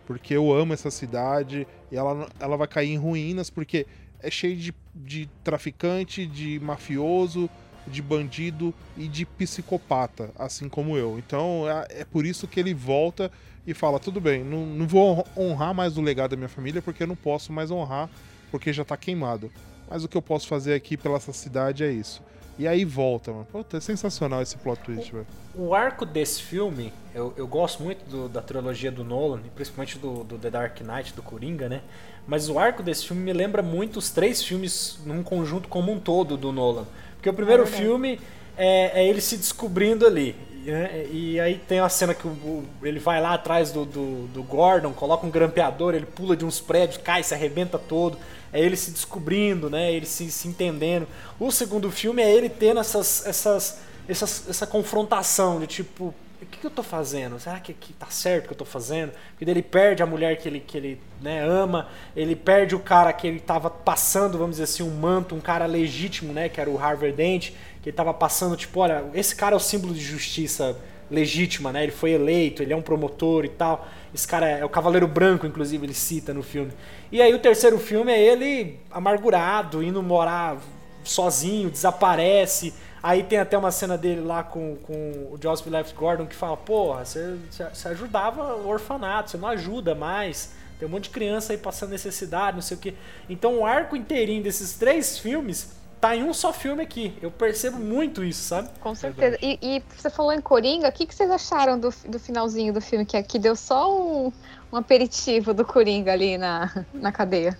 Speaker 2: Porque eu amo essa cidade. E ela, ela vai cair em ruínas. Porque é cheio de, de traficante, de mafioso, de bandido e de psicopata, assim como eu. Então é, é por isso que ele volta e fala: tudo bem, não, não vou honrar mais o legado da minha família porque eu não posso mais honrar porque já tá queimado. Mas o que eu posso fazer aqui pela essa cidade é isso. E aí volta, mano. Puta, é sensacional esse plot twist, velho.
Speaker 1: O arco desse filme, eu, eu gosto muito do- da trilogia do Nolan, principalmente do, do The Dark Knight, do Coringa, né? Mas o arco desse filme me lembra muito os três filmes num conjunto como um todo do Nolan. Porque o primeiro filme é, é ele se descobrindo ali. né? E aí tem a cena que o- o- ele vai lá atrás do, do, do Gordon, coloca um grampeador, ele pula de uns prédios, cai, se arrebenta todo. É ele se descobrindo, né? Ele se, se entendendo. O segundo filme é ele tendo essas, essas, essas, essa confrontação de tipo, o que, que eu tô fazendo? Será que, que tá certo o que eu tô fazendo? Porque ele perde a mulher que ele, que ele né, ama, ele perde o cara que ele tava passando, vamos dizer assim, um manto, um cara legítimo, né? Que era o Harvey Dent, que ele tava passando, tipo, olha, esse cara é o símbolo de justiça legítima, né? Ele foi eleito, ele é um promotor e tal. Esse cara é, é o Cavaleiro Branco, inclusive, ele cita no filme. E aí o terceiro filme é ele amargurado, indo morar sozinho, desaparece. Aí tem até uma cena dele lá com, com o Joseph Left Gordon que fala: Porra, você, você- ajudava o orfanato, você não ajuda mais. Tem um monte de criança aí passando necessidade, não sei o que. Então o arco inteirinho desses três filmes tá em um só filme aqui. Eu percebo muito isso, sabe?
Speaker 3: Com certeza. E, e você falou em Coringa, o que, que vocês acharam do, do finalzinho do filme? Que aqui deu só um, um aperitivo do Coringa ali na, na cadeia.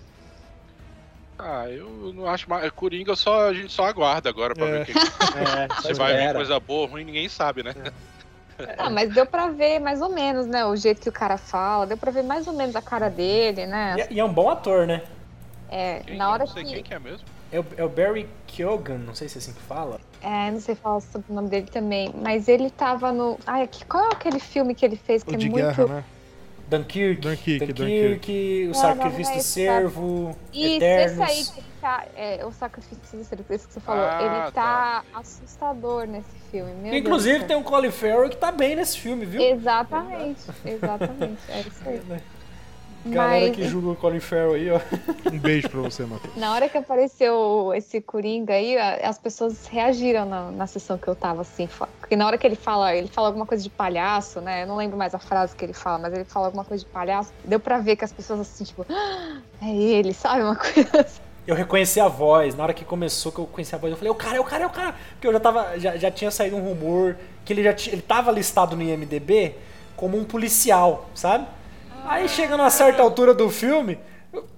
Speaker 4: Ah, eu não acho mais. Coringa só, a gente só aguarda agora pra
Speaker 2: É.
Speaker 4: ver o que,
Speaker 1: É,
Speaker 4: se vai vir coisa boa ou ruim, ninguém sabe, né?
Speaker 3: Ah, mas deu pra ver mais ou menos, né? O jeito que o cara fala, deu pra ver mais ou menos a cara dele, né?
Speaker 1: E, é- e é um bom ator, né?
Speaker 3: É,
Speaker 4: Quem-
Speaker 3: na hora
Speaker 4: não sei
Speaker 3: que.
Speaker 4: quem que é mesmo.
Speaker 1: É o, é o Barry Keoghan, não sei se é assim que fala.
Speaker 3: É, não sei falar sobre o nome dele também, mas ele tava no. Ai, aqui, qual é aquele filme que ele fez que
Speaker 2: O
Speaker 3: é
Speaker 2: de
Speaker 3: muito.
Speaker 2: guerra, né?
Speaker 1: Dunkirk,
Speaker 2: Dunkirk,
Speaker 1: Dunkirk, o
Speaker 3: Não,
Speaker 1: Sacrifício
Speaker 3: é
Speaker 1: do Servo,
Speaker 3: Isso,
Speaker 1: Eternos.
Speaker 3: esse aí que ele tá. É, o sacrifício do Servo, esse que você falou.
Speaker 4: Ah,
Speaker 3: ele tá, assustador nesse filme. Meu Deus
Speaker 1: Inclusive
Speaker 3: do
Speaker 1: tem um Colin Farrell que tá bem nesse filme, viu?
Speaker 3: Exatamente, exatamente. É isso aí.
Speaker 1: Galera
Speaker 3: Mas
Speaker 1: que julga o Colin Farrell aí, ó.
Speaker 2: Um beijo pra você, Matheus.
Speaker 3: na hora que apareceu esse Coringa aí, as pessoas reagiram na, na sessão que eu tava, assim. Porque na hora que ele fala, ele fala alguma coisa de palhaço, né? Eu não lembro mais a frase que ele fala, mas ele fala alguma coisa de palhaço. Deu pra ver que as pessoas assim, tipo, "Ah, é ele, sabe? Uma coisa assim.
Speaker 1: Eu reconheci a voz, na hora que começou que eu conheci a voz, eu falei, o cara, é o cara, é o cara. Porque eu já tava, já, já tinha saído um rumor que ele já ele tava listado no IMDB como um policial, sabe? Aí chega numa certa altura do filme,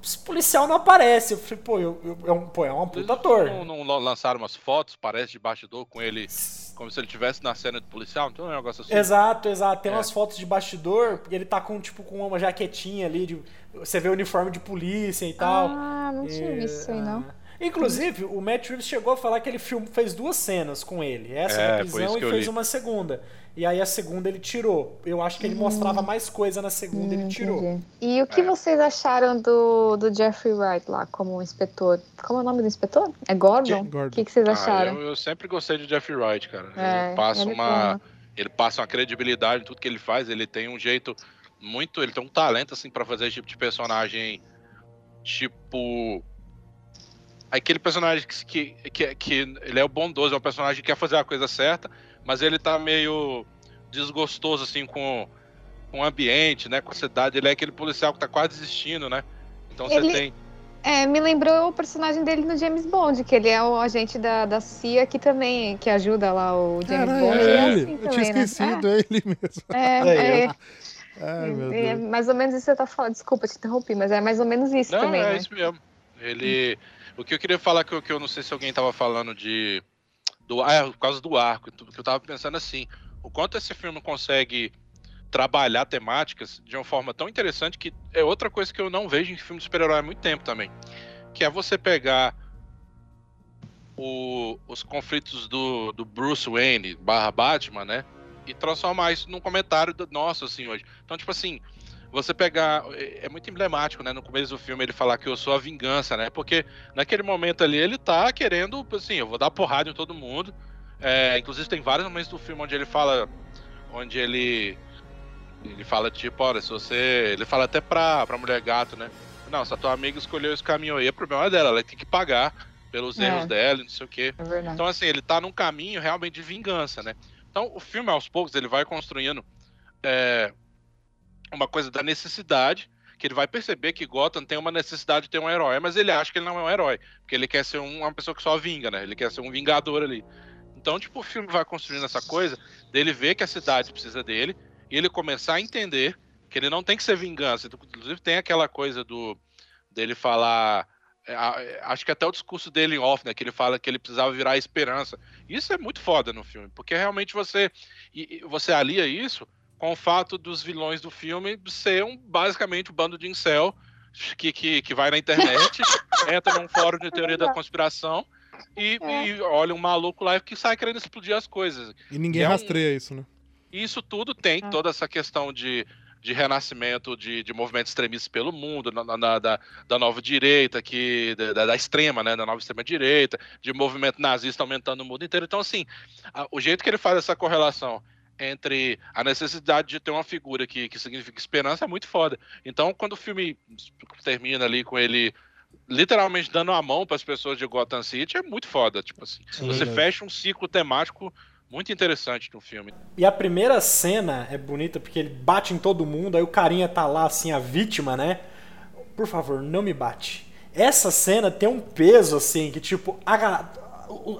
Speaker 1: esse policial não aparece. Eu falei, pô, eu, eu- é um, pô, é um puta ator.
Speaker 4: Não, não lan- lançaram umas fotos, parece de bastidor com ele, como se ele estivesse na cena de policial, então é um negócio assim.
Speaker 1: Exato, exato. Tem
Speaker 4: É.
Speaker 1: umas fotos de bastidor e ele tá com, tipo, com uma jaquetinha ali, de, você vê o uniforme de polícia e tal.
Speaker 3: Ah, não tinha
Speaker 1: E,
Speaker 3: visto isso aí, não.
Speaker 1: ah, Inclusive, o Matt Reeves chegou a falar que ele film, fez duas cenas com ele. Essa
Speaker 4: É,
Speaker 1: na
Speaker 4: foi
Speaker 1: prisão e fez
Speaker 4: li.
Speaker 1: uma segunda. E aí a segunda ele tirou. Eu acho que ele mostrava mais coisa na segunda, ele tirou.
Speaker 3: Entendi. E o que
Speaker 4: É.
Speaker 3: vocês acharam do, do Jeffrey Wright lá como inspetor? Como é o nome do inspetor? É Gordon?
Speaker 2: Gordon.
Speaker 3: O que, que vocês
Speaker 4: Ah,
Speaker 3: acharam?
Speaker 4: eu, eu sempre gostei de Jeffrey Wright, cara.
Speaker 3: É,
Speaker 4: ele passa
Speaker 3: ele é
Speaker 4: uma. Ele passa uma credibilidade em tudo que ele faz. Ele tem um jeito muito. Ele tem um talento, assim, pra fazer esse tipo de personagem. Tipo. Aquele personagem que, que, que, que ele é o bondoso, é um personagem que quer fazer a coisa certa, mas ele tá meio desgostoso, assim, com, com o ambiente, né? Com a cidade. Ele é aquele policial que tá quase desistindo, né? Então você
Speaker 3: Ele-
Speaker 4: tem.
Speaker 3: É, me lembrou o personagem dele no James Bond, que ele é o agente da, da CIA que também que ajuda lá o James
Speaker 2: Caralho,
Speaker 3: Bond.
Speaker 2: é
Speaker 3: é
Speaker 2: ele.
Speaker 3: assim
Speaker 2: eu
Speaker 3: também,
Speaker 2: tinha
Speaker 3: né?
Speaker 2: esquecido, é ele mesmo.
Speaker 3: É,
Speaker 1: É
Speaker 3: é.
Speaker 2: Ai, meu
Speaker 3: é, é mais ou menos isso que você tá falando. Desculpa, te interrompi, mas é mais ou menos isso
Speaker 4: Não,
Speaker 3: também,
Speaker 4: é
Speaker 3: né?
Speaker 4: isso mesmo. Ele. O que eu queria falar que eu, que eu não sei se alguém tava falando de. Do, ah, por causa do arco. Que eu tava pensando assim. O quanto esse filme consegue trabalhar temáticas de uma forma tão interessante que é outra coisa que eu não vejo em filme de super-herói há muito tempo também. Que é você pegar o- os conflitos do, do Bruce Wayne barra Batman, né? E transformar isso num comentário do nosso, assim, hoje. Então, tipo assim, você pegar. É é muito emblemático, né? No começo do filme ele falar que eu sou a vingança, né? Porque naquele momento ali ele tá querendo, assim, eu vou dar porrada em todo mundo. É, inclusive tem vários momentos do filme onde ele fala. Onde ele. Ele fala, tipo, olha, se você. Ele fala até pra, pra mulher gato, né? Não, se a tua amiga escolheu esse caminho aí, é problema dela, ela tem que pagar pelos
Speaker 3: É.
Speaker 4: erros dela, não sei o quê.
Speaker 3: É.
Speaker 4: Então, assim, ele tá num caminho realmente de vingança, né? Então, o filme, aos poucos, ele vai construindo é, uma coisa da necessidade, que ele vai perceber que Gotham tem uma necessidade de ter um herói, mas ele acha que ele não é um herói, porque ele quer ser um- uma pessoa que só vinga, né? Ele quer ser um vingador ali. Então, tipo, o filme vai construindo essa coisa dele ver que a cidade precisa dele e ele começar a entender que ele não tem que ser vingança. Inclusive, tem aquela coisa do dele falar. é, é, acho que até o discurso dele em off, né? Que ele fala que ele precisava virar a esperança. Isso é muito foda no filme, porque realmente você, você alia isso com o fato dos vilões do filme ser um, basicamente um bando de incel que, que, que vai na internet, entra num fórum de teoria da conspiração e,
Speaker 3: É.
Speaker 4: e olha um maluco lá que sai querendo explodir as coisas.
Speaker 2: E ninguém
Speaker 4: É um-
Speaker 2: rastreia isso, né?
Speaker 4: E isso tudo tem
Speaker 3: Ah.
Speaker 4: toda essa questão de, de renascimento de, de movimentos extremistas pelo mundo, na, na- da, da nova direita, que, da, da extrema, né? Da nova extrema direita, de movimento nazista aumentando no mundo inteiro. Então, assim, a- o jeito que ele faz essa correlação entre a necessidade de ter uma figura que, que significa esperança é muito foda. Então, quando o filme termina ali com ele literalmente dando a mão para as pessoas de Gotham City, é muito foda. Tipo assim,
Speaker 2: Sim,
Speaker 4: você
Speaker 2: verdade.
Speaker 4: fecha um ciclo temático muito interessante no filme.
Speaker 1: E a primeira cena é bonita porque ele bate em todo mundo, aí o carinha tá lá assim, a vítima, né? Por favor, não me bate. Essa cena tem um peso assim, que tipo, a-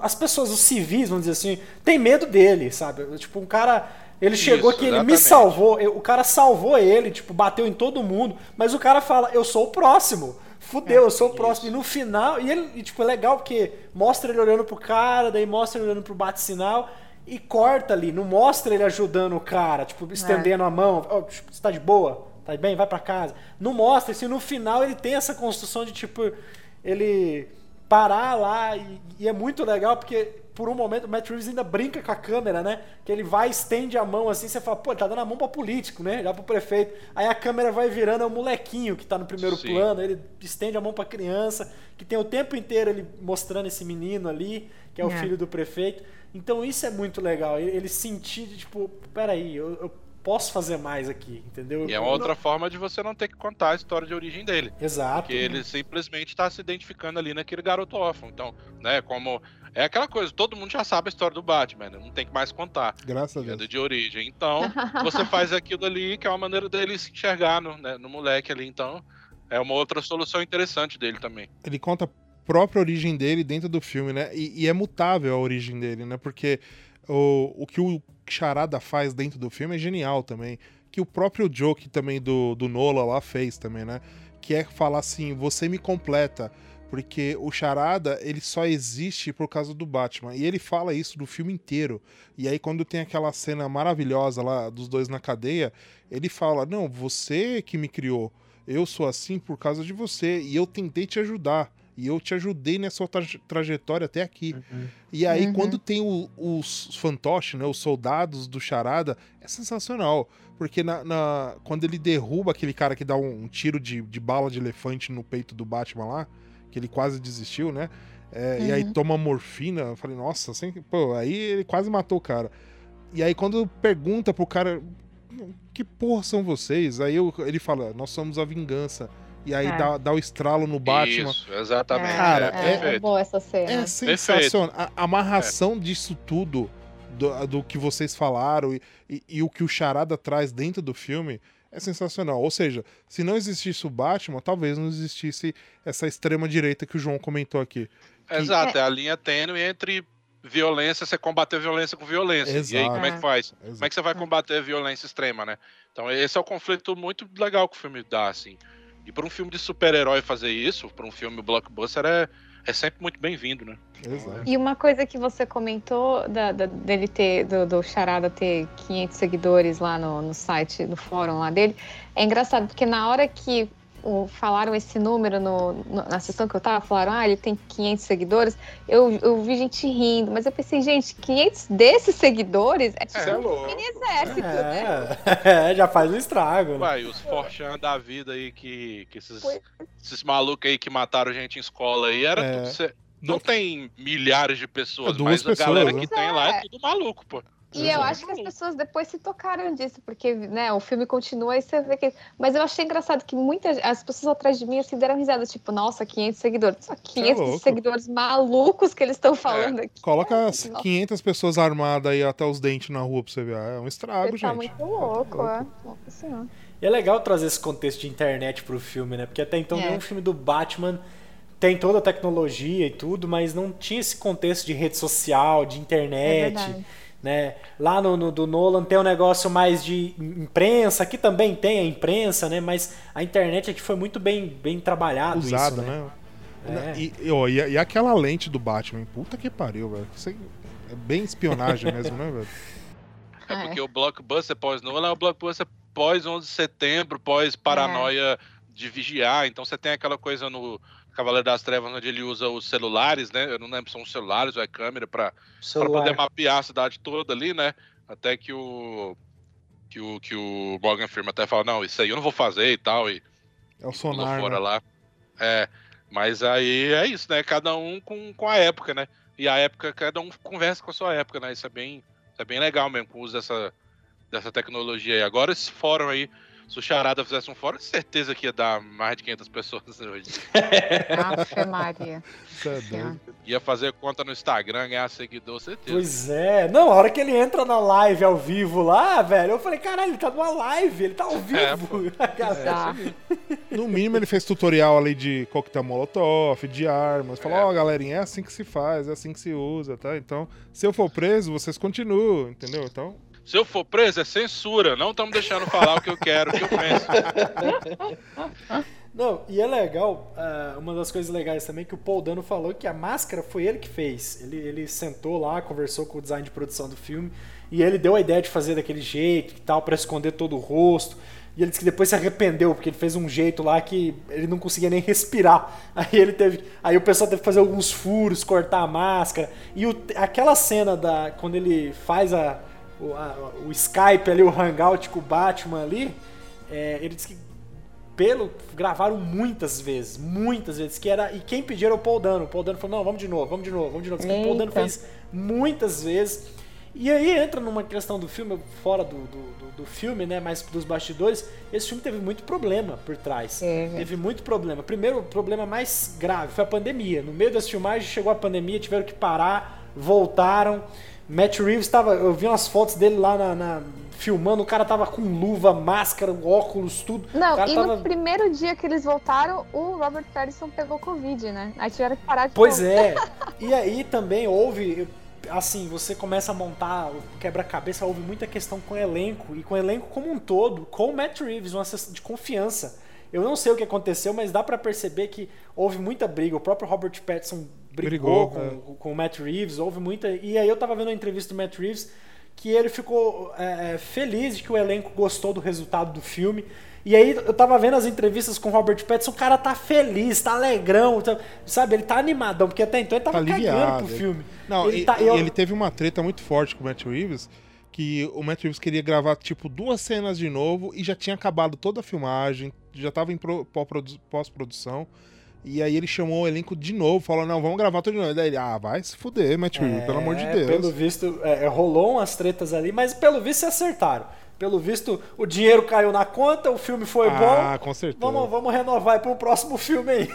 Speaker 1: as pessoas, os civis, vamos dizer assim, tem medo dele, sabe? Tipo, um cara. Ele chegou
Speaker 4: Isso,
Speaker 1: aqui, ele me
Speaker 4: exatamente.
Speaker 1: salvou, eu- o cara salvou ele, tipo, bateu em todo mundo, mas o cara fala, eu sou o próximo. Fudeu, eu sou o próximo. E no final, e ele, e, tipo, é legal porque mostra ele olhando pro cara, daí mostra ele olhando pro bate-sinal e corta ali, não mostra ele ajudando o cara, tipo, estendendo a mão, ó, tipo, você tá de boa, tá bem, vai pra casa. Não mostra, assim, no final ele tem essa construção de, tipo, ele parar lá e, e é muito legal porque por um momento o Matt Reeves ainda brinca com a câmera, né? Que ele vai, estende a mão assim, você fala, pô, ele tá dando a mão pra político, né? Já pro prefeito. Aí a câmera vai virando, é o molequinho que tá no primeiro
Speaker 4: Sim.
Speaker 1: plano, ele estende a mão pra criança, que tem o tempo inteiro ele mostrando esse menino ali, que é o
Speaker 3: É.
Speaker 1: filho do prefeito. Então isso é muito legal, ele, sentir, de, tipo, peraí, eu, eu posso fazer mais aqui, entendeu?
Speaker 4: E é uma outra forma de você não ter que contar a história de origem dele.
Speaker 1: Exato.
Speaker 4: Porque ele simplesmente está se identificando ali naquele garoto órfão. Então, né, como. É aquela coisa, todo mundo já sabe a história do Batman, né? não tem que mais contar.
Speaker 2: Graças a
Speaker 4: É
Speaker 2: Deus.
Speaker 4: de origem. Então, você faz aquilo ali, que é uma maneira dele se enxergar no, né, no moleque ali. Então, é uma outra solução interessante dele também.
Speaker 2: ele conta a própria origem dele dentro do filme, né? E, e é mutável a origem dele, né? Porque o, o que o Charada faz dentro do filme é genial também. Que o próprio Joke também do, do Nola lá fez também, né? Que é falar assim, você me completa. Porque o Charada, ele só existe por causa do Batman. E ele fala isso no filme inteiro. E aí, quando tem aquela cena maravilhosa lá dos dois na cadeia, ele fala: Não, você que me criou. Eu sou assim por causa de você. E eu tentei te ajudar. E eu te ajudei nessa sua traje- trajetória até aqui. E aí,
Speaker 3: Uhum.
Speaker 2: quando tem o- os fantoches, né, os soldados do Charada, é sensacional. Porque na, na- quando ele derruba aquele cara que dá um, um tiro de, de bala de elefante no peito do Batman lá, que ele quase desistiu, né? É, E aí
Speaker 3: Uhum.
Speaker 2: toma morfina, eu falei, nossa, assim, pô, aí ele quase matou o cara. E aí quando pergunta pro cara, que porra são vocês? Aí eu- ele fala, nós somos a vingança. E aí
Speaker 3: É.
Speaker 2: dá, dá o estralo no Batman.
Speaker 4: Isso, exatamente.
Speaker 2: Cara,
Speaker 4: é,
Speaker 3: é, é boa essa cena.
Speaker 2: É sensacional. A a amarração disso tudo, do, do que vocês falaram e, e- e o que o Charada traz dentro do filme, é sensacional. Ou seja, se não existisse o Batman, talvez não existisse essa extrema-direita que o João comentou aqui.
Speaker 4: Exato, é a linha tênue entre violência, você combater violência com violência. E aí,
Speaker 2: Exato.
Speaker 4: como é que faz? Como é que você vai combater a violência extrema, né? Então, esse é o conflito muito legal que o filme dá, assim. E para um filme de super-herói fazer isso, para um filme blockbuster, é, é sempre muito bem-vindo, né?
Speaker 2: Exato.
Speaker 3: E uma coisa que você comentou da, da- dele ter, do, do Charada ter 500 seguidores lá no, no site, no fórum lá dele, é engraçado, porque na hora que o- falaram esse número no, no- na sessão que eu tava, falaram, ah, ele tem 500 seguidores, eu, eu vi gente rindo, mas eu pensei, gente, 500 desses seguidores é tipo
Speaker 4: É,
Speaker 3: um
Speaker 4: louco.
Speaker 3: mini exército, né?
Speaker 1: É, é, já faz um estrago, né?
Speaker 4: Vai, os Forchan da vida aí, que, que esses,
Speaker 3: Pois.
Speaker 4: esses malucos aí que mataram gente em escola aí, era
Speaker 2: É.
Speaker 4: tudo... não tem milhares de pessoas,
Speaker 2: É,
Speaker 4: mas a galera
Speaker 2: pessoas,
Speaker 4: que
Speaker 3: né?
Speaker 4: tem lá é
Speaker 3: É.
Speaker 4: tudo maluco, pô.
Speaker 3: E eu acho que as pessoas depois se tocaram disso, porque né, o filme continua e você vê que. Mas eu achei engraçado que muitas as pessoas atrás de mim assim, deram risada, tipo, nossa, 500 seguidores. Só 500
Speaker 2: é
Speaker 3: seguidores malucos que eles estão falando aqui.
Speaker 2: Coloca as
Speaker 3: Nossa.
Speaker 2: 500 pessoas armadas aí até os dentes na rua pra você ver. É um estrago,
Speaker 3: Você tá
Speaker 2: gente.
Speaker 3: muito louco, é. Nossa senhora.
Speaker 1: E é legal trazer esse contexto de internet pro filme, né? Porque até então
Speaker 3: É.
Speaker 1: nenhum filme do Batman tem toda a tecnologia e tudo, mas não tinha esse contexto de rede social, de
Speaker 3: É
Speaker 1: internet.
Speaker 3: verdade.
Speaker 1: Né? Lá no, no do Nolan tem um negócio mais de imprensa, aqui também tem a imprensa, né? Mas a internet aqui foi muito bem, bem trabalhado
Speaker 2: Usado,
Speaker 1: isso, né?
Speaker 2: né?
Speaker 1: É.
Speaker 2: E, e, ó, e, e aquela lente do Batman, puta que pariu, velho. Isso é bem espionagem mesmo, né, velho?
Speaker 4: É
Speaker 3: É.
Speaker 4: porque o blockbuster pós-Nolan é o blockbuster pós-11 de setembro, pós-paranoia de vigiar. Então você tem aquela coisa no Cavaleiro das Trevas onde ele usa os celulares, né? Eu não lembro se são os celulares ou é câmera para poder mapear a cidade toda ali, né? Até que o que o que o Morgan Freeman até fala, não, isso aí eu não vou fazer e tal e
Speaker 2: É o sonar,
Speaker 4: fora
Speaker 2: né?
Speaker 4: lá. É, mas aí é isso, né? Cada um com, com a época, né? E a época, cada um conversa com a sua época, né? Isso é bem, isso é bem legal mesmo, com o uso dessa, dessa tecnologia aí. Agora esse fórum aí, se o Charada fizesse um fórum, certeza que ia dar mais de 500 pessoas hoje.
Speaker 3: Ave Maria.
Speaker 2: É.
Speaker 4: Ia fazer conta no Instagram, ganhar seguidor, certeza.
Speaker 1: Pois é. Não, a hora que ele entra na live ao vivo lá, velho, eu falei, caralho, ele tá numa live, ele tá ao
Speaker 4: É,
Speaker 1: vivo. Galera-
Speaker 3: Bizarro.
Speaker 2: No mínimo ele fez tutorial ali de coquetel molotov, de armas. Falou,
Speaker 4: É.
Speaker 2: ó, galerinha, é assim que se faz, é assim que se usa, tá? Então, se eu for preso, vocês continuam, entendeu? Então,
Speaker 4: Se eu for preso, é censura. Não estamos deixando falar o que eu quero, o que eu penso.
Speaker 1: Não, e é legal, ah, uma das coisas legais também que o Paul Dano falou que a máscara foi ele que fez. Ele, ele sentou lá, conversou com o design de produção do filme e ele deu a ideia de fazer daquele jeito e tal, pra esconder todo o rosto. E ele disse que depois se arrependeu, porque ele fez um jeito lá que ele não conseguia nem respirar. Aí ele teve. Aí o pessoal teve que fazer alguns furos, cortar a máscara. E o- aquela cena da. Quando ele faz a, o, a- o Skype ali, o hangout com o Batman ali, é, ele disse que pelo gravaram muitas vezes, muitas vezes que era e quem pediu era o Paul Dano. O Paul Dano falou: "Não, vamos de novo, vamos de novo, vamos de novo". Diz que O Paul Dano fez muitas vezes. E aí entra numa questão do filme, fora do, do, do- filme, né, mais dos bastidores, esse filme teve muito problema por trás.
Speaker 3: Teve.
Speaker 1: Teve muito problema. Primeiro, o problema mais grave foi a pandemia. No meio das filmagens chegou a pandemia, tiveram que parar, voltaram. Matt Reeves estava, eu vi umas fotos dele lá na, na- filmando, o cara tava com luva, máscara, óculos, tudo.
Speaker 3: Não, e
Speaker 1: tava...
Speaker 3: no primeiro dia que eles voltaram, o Robert Pattinson pegou Covid, né? Aí tiveram que parar de
Speaker 1: Pois
Speaker 3: novo.
Speaker 1: é. E aí também houve, assim, você começa a montar o quebra-cabeça, houve muita questão com o elenco e com o elenco como um todo, com o Matt Reeves, uma de confiança. Eu não sei o que aconteceu, mas dá pra perceber que houve muita briga. O próprio Robert Pattinson brigou,
Speaker 2: Brigou,
Speaker 1: com,
Speaker 2: é.
Speaker 1: com o Matt Reeves, houve muita. E aí eu tava vendo uma entrevista do Matt Reeves que ele ficou é, é, feliz de que o elenco gostou do resultado do filme. E aí eu tava vendo as entrevistas com o Robert Pattinson, o cara tá feliz, tá alegrão, tá- sabe? Ele tá animadão, porque até então ele tava
Speaker 2: Tá
Speaker 1: cagando pro filme.
Speaker 2: Não,
Speaker 1: ele
Speaker 2: e,
Speaker 1: tá- eu-
Speaker 2: ele teve uma treta muito forte com o Matt Reeves, que o Matt Reeves queria gravar, tipo, duas cenas de novo e já tinha acabado toda a filmagem, já tava em pro- pós-produ- pós-produção. E aí ele chamou o elenco de novo, falou, não, vamos gravar tudo de novo. Daí ele, ah, vai se fuder, Matt Reeves, pelo amor de
Speaker 1: É,
Speaker 2: Deus.
Speaker 1: Pelo visto, é, rolou umas tretas ali, mas pelo visto se acertaram. Pelo visto, o dinheiro caiu na conta, o filme foi
Speaker 2: ah,
Speaker 1: bom.
Speaker 2: com certeza.
Speaker 1: Vamos, vamos renovar aí pro próximo filme aí.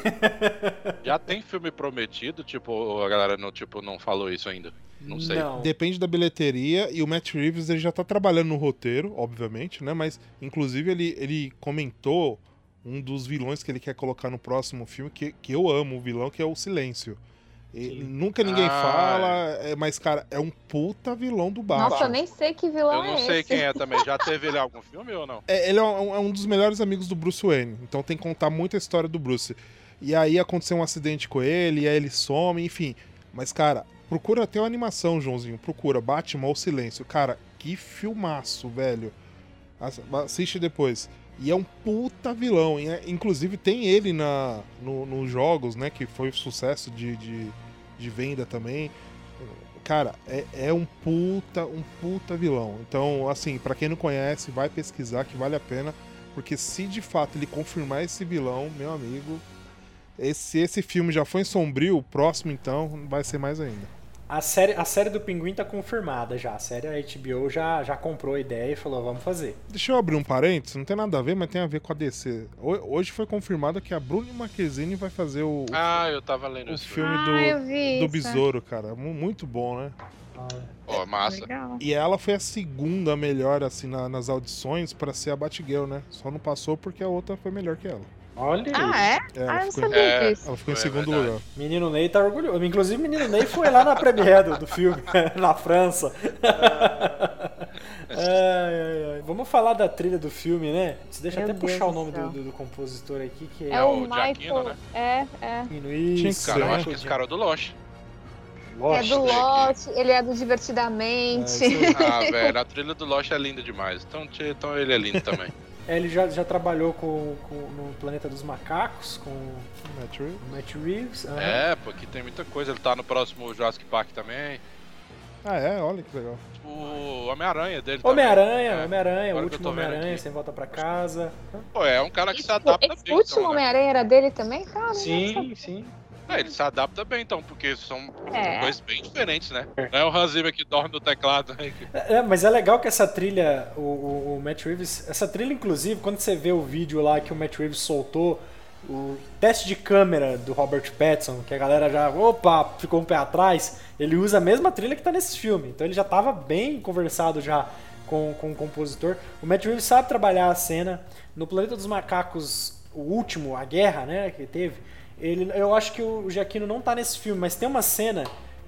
Speaker 4: Já tem filme prometido, tipo, a galera não, tipo, não falou isso ainda. Não sei.
Speaker 1: Não.
Speaker 2: Depende da bilheteria e o Matt Reeves ele já tá trabalhando no roteiro, obviamente, né? Mas inclusive ele, ele comentou um dos vilões que ele quer colocar no próximo filme, que, que eu amo o vilão, que é o Silêncio. E nunca ninguém
Speaker 4: Ah,
Speaker 2: fala, é, mas, cara, é um puta vilão do Batman.
Speaker 3: Nossa, eu nem sei que vilão
Speaker 4: Eu não
Speaker 3: é
Speaker 4: sei
Speaker 3: esse.
Speaker 4: quem é também. Já teve ele em algum filme ou não?
Speaker 2: É, ele é um, é um dos melhores amigos do Bruce Wayne, então tem que contar muita história do Bruce. E aí aconteceu um acidente com ele, e aí ele some, enfim. Mas, cara, procura até a animação, Joãozinho. Procura Batman ou Silêncio. Cara, que filmaço, velho. Ass- Assiste depois. E é um puta vilão. e é- inclusive tem ele na, no- nos jogos, né? Que foi sucesso de, de, de venda também. Cara, é, é um puta, um puta vilão. Então, assim, pra quem não conhece, vai pesquisar que vale a pena. Porque se de fato ele confirmar esse vilão, meu amigo, esse, esse filme já foi sombrio, o próximo então vai ser mais ainda.
Speaker 1: A série, a série do Pinguim tá confirmada já. A série a HBO já, já comprou a ideia e falou, vamos fazer.
Speaker 2: Deixa eu abrir um parênteses, não tem nada a ver, mas tem a ver com a DC. Ho- Hoje foi confirmado que a Bruna Marquezine vai fazer o,
Speaker 4: Ah, eu tava lendo
Speaker 2: o
Speaker 4: isso.
Speaker 2: filme
Speaker 3: Ah,
Speaker 2: do, do. Besouro, cara. Mu- Muito bom, né?
Speaker 4: Ó, massa.
Speaker 3: Legal.
Speaker 2: E ela foi a segunda melhor, assim, na- nas audições pra ser a Batgirl, né? Só não passou porque a outra foi melhor que ela.
Speaker 1: Olha aí.
Speaker 3: Ah, é?
Speaker 2: É,
Speaker 3: ah, eu não
Speaker 2: ficou, em-
Speaker 3: sabia
Speaker 4: É.
Speaker 3: disso.
Speaker 2: ela ficou em
Speaker 4: É
Speaker 2: segundo
Speaker 4: verdade.
Speaker 2: lugar.
Speaker 1: Menino Ney tá orgulhoso. Inclusive, menino Ney foi lá na premiere do, do filme, na França. Ai, ai, ai. Vamos falar da trilha do filme, né? Deixa eu
Speaker 3: Meu
Speaker 1: até puxar
Speaker 3: Deus
Speaker 1: o nome
Speaker 3: do céu.
Speaker 1: do, do- compositor aqui, que é,
Speaker 3: É o
Speaker 4: o
Speaker 3: Michael.
Speaker 4: Né?
Speaker 3: É, é.
Speaker 2: Tinha que
Speaker 1: isso,
Speaker 2: ser,
Speaker 4: Cara, eu acho que esse cara é do Lost.
Speaker 1: Lost.
Speaker 3: É do
Speaker 4: né?
Speaker 3: Lost, ele é do Divertidamente.
Speaker 1: É,
Speaker 4: Ah, velho, a trilha do Lost é linda demais. Então, então ele é lindo também.
Speaker 1: É, ele já, já trabalhou com, com- no Planeta dos Macacos, com o
Speaker 2: Matt Reeves.
Speaker 1: Matt Reeves. aham.
Speaker 4: É, porque tem muita coisa. Ele tá no próximo Jurassic Park também.
Speaker 2: Ah, é? Olha que legal.
Speaker 4: O Homem-Aranha dele também.
Speaker 1: Homem-Aranha,
Speaker 4: É.
Speaker 1: Homem-Aranha, o último Homem-Aranha, sem volta pra casa.
Speaker 4: Pô, é um cara que se adapta
Speaker 3: esse
Speaker 4: bem.
Speaker 3: último
Speaker 4: então, né?
Speaker 3: Homem-Aranha era dele também? Cara,
Speaker 1: Sim, sim.
Speaker 4: É, ele se adapta bem, então, porque são
Speaker 3: É.
Speaker 4: coisas bem diferentes, né? Não é o Hans Zimmer que dorme no teclado, né? que-
Speaker 1: É, mas é legal que essa trilha, o, o- o Matt Reeves, essa trilha, inclusive, quando você vê o vídeo lá que o Matt Reeves soltou, o teste de câmera do Robert Pattinson, que a galera já, opa, ficou um pé atrás, ele usa a mesma trilha que tá nesse filme. Então ele já tava bem conversado já com, com o compositor. O Matt Reeves sabe trabalhar a cena. No Planeta dos Macacos, o último, a guerra, né, que teve, ele, eu acho que o Giacchino não tá nesse filme, mas tem uma cena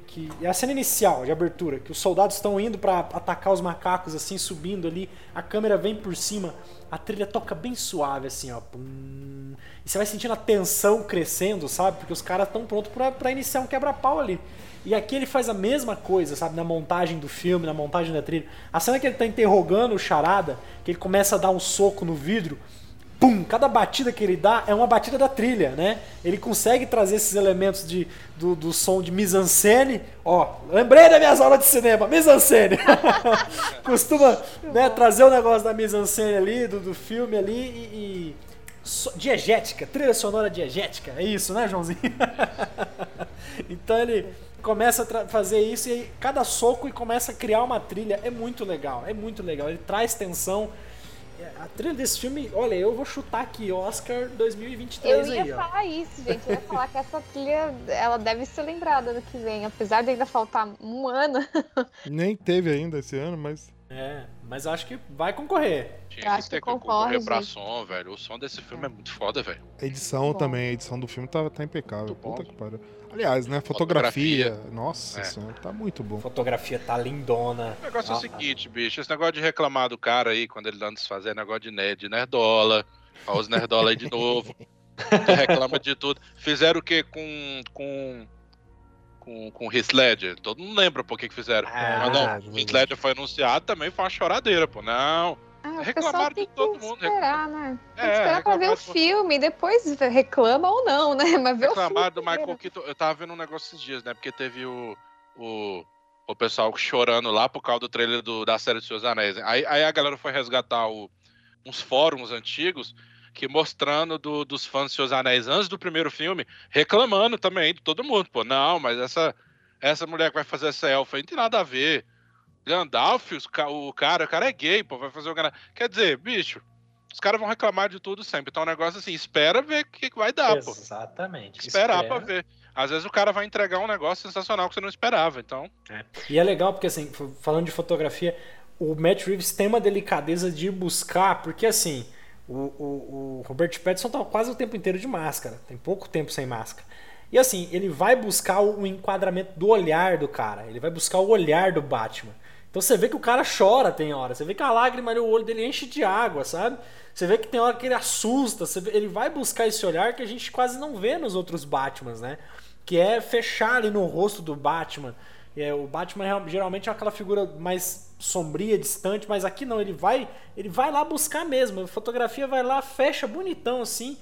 Speaker 1: que é a cena inicial de abertura, que os soldados estão indo pra atacar os macacos assim, subindo ali, a câmera vem por cima, a trilha toca bem suave assim, ó. Pum, e você vai sentindo a tensão crescendo, sabe? Porque os caras estão prontos pra iniciar um quebra-pau ali. E aqui ele faz a mesma coisa, sabe? Na montagem do filme, na montagem da trilha. A cena que ele tá interrogando o Charada, que ele começa a dar um soco no vidro, pum, cada batida que ele dá é uma batida da trilha, né? Ele consegue trazer esses elementos de, do, do som de mise-en-scène. Ó, lembrei das minhas aulas de cinema, mise-en-scène. Costuma né, trazer o negócio da mise-en-scène ali, do, do filme ali e... e so- diegética, trilha sonora diegética, é isso, né, Joãozinho? então ele começa a fazer isso e aí cada soco e começa a criar uma trilha. É muito legal, é muito legal. Ele traz tensão. É, A trilha desse filme, olha, eu vou chutar aqui, Oscar 2023
Speaker 3: Eu ia
Speaker 1: aí, ó.
Speaker 3: falar isso, gente. Eu ia falar que essa trilha, ela deve ser lembrada no que vem. Apesar de ainda faltar um ano,
Speaker 2: Nem teve ainda esse ano, mas.
Speaker 1: É, mas acho que vai concorrer.
Speaker 4: Tinha
Speaker 3: acho
Speaker 4: ter
Speaker 3: que concorre,
Speaker 4: concorrer pra
Speaker 3: gente.
Speaker 4: som, velho. O som desse filme é muito foda, velho.
Speaker 2: A edição também, a edição do filme tá, tá impecável.
Speaker 4: Muito bom.
Speaker 2: Puta que pariu. Aliás, né? Fotografia.
Speaker 4: Fotografia.
Speaker 2: Nossa
Speaker 4: É.
Speaker 2: senhora, tá muito bom.
Speaker 1: Fotografia tá lindona.
Speaker 4: O negócio é
Speaker 1: Ah,
Speaker 4: o seguinte, bicho. Esse negócio de reclamar do cara aí, quando ele anda desfazer, é negócio de, nerd, nerdola. Olha os nerdola aí de novo. reclama de tudo. Fizeram o quê com. com. com, com Heath Ledger? Todo mundo lembra por que que fizeram.
Speaker 1: Ah,
Speaker 4: Mas não,
Speaker 2: verdade,
Speaker 4: Heath. Ledger foi anunciado também, foi uma choradeira, pô. Não.
Speaker 3: Ah,
Speaker 4: Reclamaram de todo mundo,
Speaker 3: esperar, né? Tem que
Speaker 4: É,
Speaker 3: esperar pra ver o
Speaker 4: reclamaram de-
Speaker 3: filme, depois reclama ou não, né? Mas ver o filme
Speaker 4: reclamar do. Michael Keaton. Eu tava vendo um negócio esses dias, né? Porque teve o, o, o pessoal chorando lá por causa do trailer do- da série dos Seus Anéis. né? Aí, aí a galera foi resgatar o- uns fóruns antigos que mostrando do- dos fãs dos Seus Anéis antes do primeiro filme, reclamando também de todo mundo. Pô, não, mas essa, essa mulher que vai fazer essa elfa aí não tem nada a ver. Gandalf, os o cara, o cara é gay, pô, vai fazer o cara. Quer dizer, bicho, os caras vão reclamar de tudo sempre. Então é um negócio assim, espera ver o que, que vai dar, pô
Speaker 1: Exatamente.
Speaker 4: esperar
Speaker 1: Espera.
Speaker 4: pra ver. Às vezes o cara vai entregar um negócio sensacional que você não esperava, então.
Speaker 1: E é legal porque, assim, falando de fotografia, o Matt Reeves tem uma delicadeza de buscar, porque, assim, o, o, o Robert Pattinson tá quase o tempo inteiro de máscara, tem pouco tempo sem máscara. E, assim, ele vai buscar o, o enquadramento do olhar do cara, ele vai buscar o olhar do Batman. Então você vê que o cara chora tem hora, você vê que a lágrima ali, o olho dele enche de água, sabe? Você vê que tem hora que ele assusta, vê- ele vai buscar esse olhar que a gente quase não vê nos outros Batmans, né? Que é fechar ali no rosto do Batman. E é, o Batman geralmente é aquela figura mais sombria, distante, mas aqui não, ele vai, ele vai lá buscar mesmo. A fotografia vai lá, fecha bonitão assim,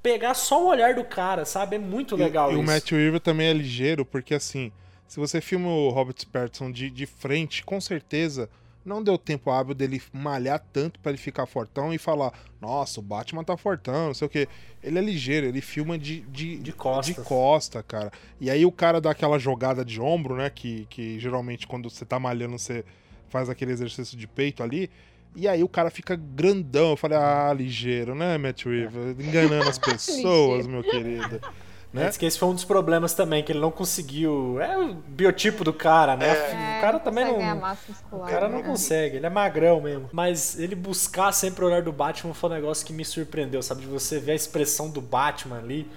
Speaker 1: pegar só o olhar do cara, sabe? É muito legal
Speaker 2: e, e
Speaker 1: isso.
Speaker 2: o Matt Reeves também é ligeiro, porque assim, se você filma o Robert Pattinson de, de frente, com certeza não deu tempo hábil dele malhar tanto pra ele ficar fortão e falar, nossa, o Batman tá fortão, não sei o que. Ele é ligeiro, ele filma de, de,
Speaker 1: De costas.
Speaker 2: de costa, cara. E aí o cara dá aquela jogada de ombro, né? Que, que geralmente quando você tá malhando, você faz aquele exercício de peito ali. E aí o cara fica grandão. Eu falei, ah, ligeiro, né, Matt Reeves? Enganando as pessoas, meu querido. Né?
Speaker 1: Diz que esse foi um dos problemas também, que ele não conseguiu. É o biotipo do cara, né?
Speaker 3: É,
Speaker 1: o cara também não.
Speaker 3: muscular,
Speaker 1: O cara não
Speaker 3: né?
Speaker 1: consegue, ele é magrão mesmo. Mas ele buscar sempre o olhar do Batman foi um negócio que me surpreendeu, sabe? De você ver a expressão do Batman ali.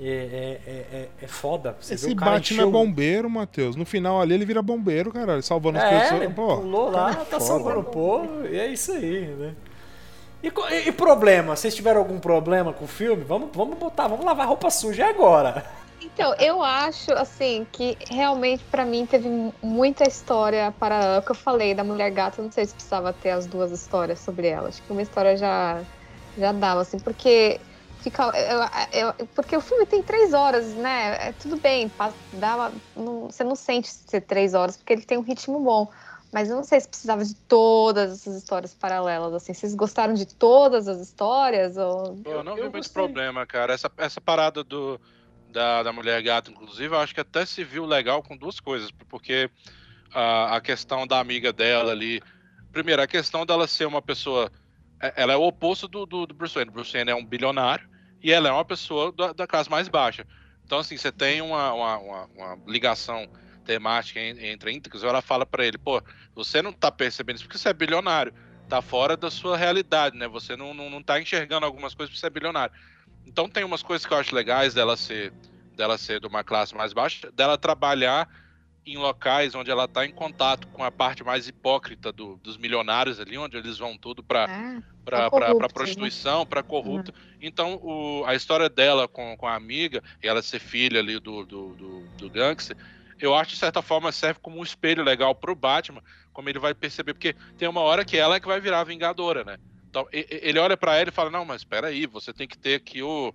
Speaker 1: É, é, é, é- é foda. Você
Speaker 2: Esse
Speaker 1: o cara
Speaker 2: Batman é
Speaker 1: encheu-
Speaker 2: bombeiro, Matheus. No final ali ele vira bombeiro, caralho, salvando as
Speaker 1: É,
Speaker 2: pessoas.
Speaker 1: ele
Speaker 2: Pô,
Speaker 1: pulou lá,
Speaker 2: é
Speaker 1: tá
Speaker 2: foda.
Speaker 1: salvando o povo, e é isso aí, né? E, e- problema? Vocês tiveram algum problema com o filme? Vamos, vamos botar, vamos lavar roupa suja agora.
Speaker 3: Então, eu acho, assim, que realmente pra mim teve mu- muita história para o que eu falei da Mulher Gata. Não sei se precisava ter as duas histórias sobre ela. Acho que uma história já, já dava, assim, porque. Fica, eu- eu- porque o filme tem três horas, né? É, tudo bem, dá não- você não sente ser três horas, porque ele tem um ritmo bom. Mas eu não sei se precisava de todas essas histórias paralelas, assim. Vocês gostaram de todas as histórias? Ou...
Speaker 4: Eu, não vi
Speaker 1: eu
Speaker 4: muito problema, cara. Essa, essa parada do, da, da mulher gata, inclusive, eu acho que até se viu legal com duas coisas. Porque a, a questão da amiga dela ali. Primeiro, a questão dela ser uma pessoa. é- Ela é o oposto do, do, do Bruce Wayne. O Bruce Wayne é um bilionário e ela é uma pessoa da, da classe mais baixa. Então, assim, você tem uma, uma, uma- uma ligação temática en- entre íntegros. Ela fala pra ele: pô, você não tá percebendo isso porque você é bilionário. Tá fora da sua realidade, né? Você não, não, não tá enxergando algumas coisas porque você é bilionário. Então tem umas coisas que eu acho legais dela ser, dela ser de uma classe mais baixa, dela trabalhar em locais onde ela tá em contato com a parte mais hipócrita do- dos milionários ali, onde eles vão tudo pra,
Speaker 3: Ah,
Speaker 4: Pra
Speaker 3: pra,
Speaker 4: pra
Speaker 3: corruptos,
Speaker 4: prostituição, pra corrupto. Então, o- a história dela com, com a amiga, e ela ser filha ali do, do, do, do gangster, eu acho, de certa forma, serve como um espelho legal pro Batman, como ele vai perceber, porque tem uma hora que ela é que vai virar a Vingadora, né? Então, ele olha pra ela e fala, não, mas espera aí, você tem que ter aqui o,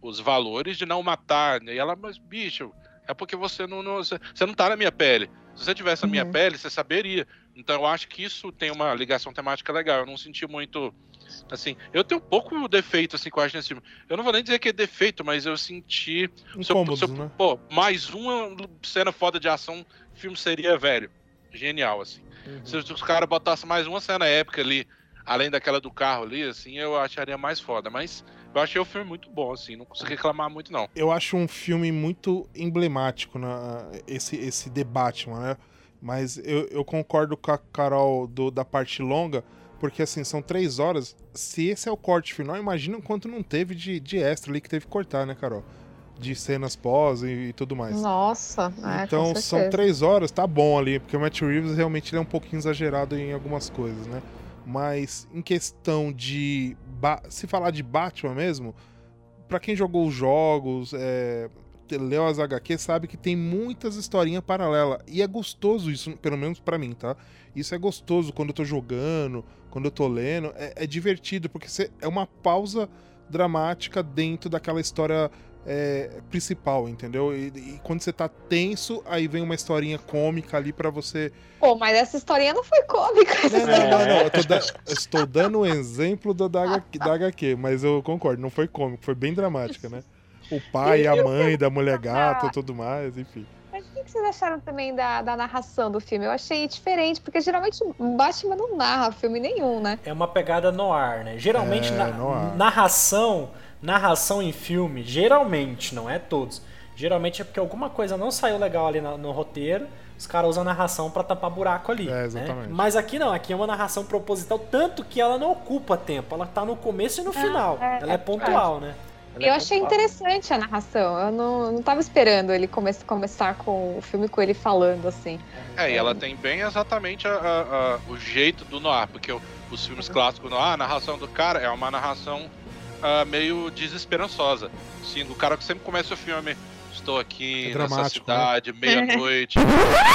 Speaker 4: os valores de não matar. E ela, mas bicho, é porque você não, não- você, você não tá na minha pele. Se você tivesse na minha
Speaker 3: Uhum.
Speaker 4: pele, você saberia. Então eu acho que isso tem uma ligação temática legal. Eu não senti muito. Assim, eu tenho um pouco defeito assim eu acho nesse filme. Eu não vou nem dizer que é defeito, mas eu senti. se eu-
Speaker 2: Incômodos,
Speaker 4: se eu-
Speaker 2: né?
Speaker 4: Pô, mais uma cena foda de ação, o filme seria, velho, genial, assim. Se os os caras botassem mais uma cena épica ali, além daquela do carro ali, assim, eu acharia mais foda. Mas eu achei o filme muito bom, assim, não consigo reclamar muito, não.
Speaker 2: eu acho um filme muito emblemático na esse esse The Batman, né? Mas eu, eu concordo com a Carol do, da parte longa, porque assim, são três horas. Se esse é o corte final, imagina o quanto não teve de, de extra ali que teve que cortar, né, Carol? De cenas pós e, e tudo mais.
Speaker 3: Nossa, é,
Speaker 2: então são três horas, tá bom ali, porque o Matt Reeves realmente ele é um pouquinho exagerado em algumas coisas, né? Mas em questão de. Se falar de Batman mesmo, pra quem jogou os jogos, é, leu as HQ sabe que tem muitas historinhas paralelas. E é gostoso isso, pelo menos pra mim, tá? Isso é gostoso quando eu tô jogando, quando eu tô lendo. É, é divertido, porque você, é uma pausa dramática dentro daquela história é, principal, entendeu? E, e quando você tá tenso, aí vem uma historinha cômica ali pra você.
Speaker 3: Pô, mas essa historinha não foi cômica.
Speaker 2: Não, não, não, não. Eu, tô da- eu estou dando um exemplo do, da, HQ, da HQ, mas eu concordo, não foi cômico, foi bem dramática, né? O pai, a mãe da mulher gata e tudo mais, enfim.
Speaker 3: Mas o que vocês acharam também da, da narração do filme? Eu achei diferente, porque geralmente o Batman não narra filme nenhum, né?
Speaker 1: É uma pegada no ar, né? Geralmente
Speaker 2: É,
Speaker 1: na,
Speaker 2: noir.
Speaker 1: narração, narração em filme, geralmente, não é todos. Geralmente é porque alguma coisa não saiu legal ali na- no roteiro, os caras usam a narração pra tampar buraco ali.
Speaker 2: É,
Speaker 1: né?
Speaker 2: exatamente.
Speaker 1: Mas aqui não, aqui é uma narração proposital, tanto que ela não ocupa tempo, ela tá no começo e no final.
Speaker 3: é,
Speaker 1: ela é
Speaker 3: é
Speaker 1: pontual, né? Ela é
Speaker 3: Eu achei interessante a narração. Eu não, não tava esperando ele come começar com o filme com ele falando assim.
Speaker 4: É, e ela tem bem exatamente a- a- a- o jeito do noir, porque o- os filmes clássicos noir, a narração do cara é uma narração ah, meio desesperançosa. Sim, o cara que sempre começa o filme, estou aqui
Speaker 2: É
Speaker 4: nessa
Speaker 2: né?
Speaker 4: cidade, meia-noite.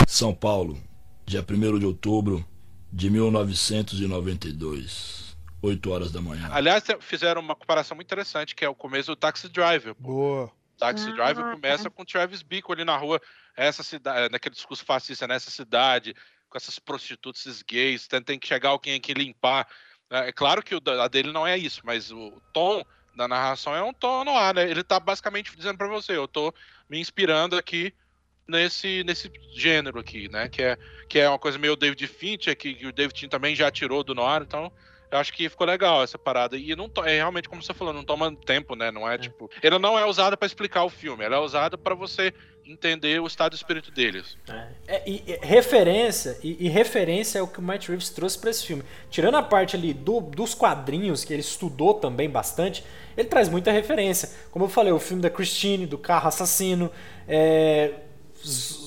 Speaker 9: São Paulo, dia 1 de outubro de 1992, 8 horas da manhã.
Speaker 4: Aliás, fizeram uma comparação muito interessante, que é o começo do Taxi Driver.
Speaker 2: Boa.
Speaker 4: Taxi
Speaker 3: Ah,
Speaker 4: Driver começa com Travis Bickle ali na rua, essa cidade, naquele discurso fascista nessa cidade, com essas prostitutas, esses gays, tem, tem que chegar alguém aqui limpar. É é claro que o a dele não é isso, mas o tom da narração é um tom no ar, né? Ele tá basicamente dizendo pra você, eu tô me inspirando aqui nesse, nesse gênero aqui, né? Que é, que é uma coisa meio David Fincher, que, que o David Fincher também já tirou do noir, então eu acho que ficou legal essa parada. E não é realmente como você falou, não toma tempo, né? Não é, tipo. Ele não é usado pra explicar o filme, ela é usada pra você entender o estado de espírito deles.
Speaker 1: É, e, e referência, e, e referência é o que o Matt Reeves trouxe pra esse filme. Tirando a parte ali do- dos quadrinhos, que ele estudou também bastante, ele traz muita referência. Como eu falei, o filme da Christine, do carro assassino, é,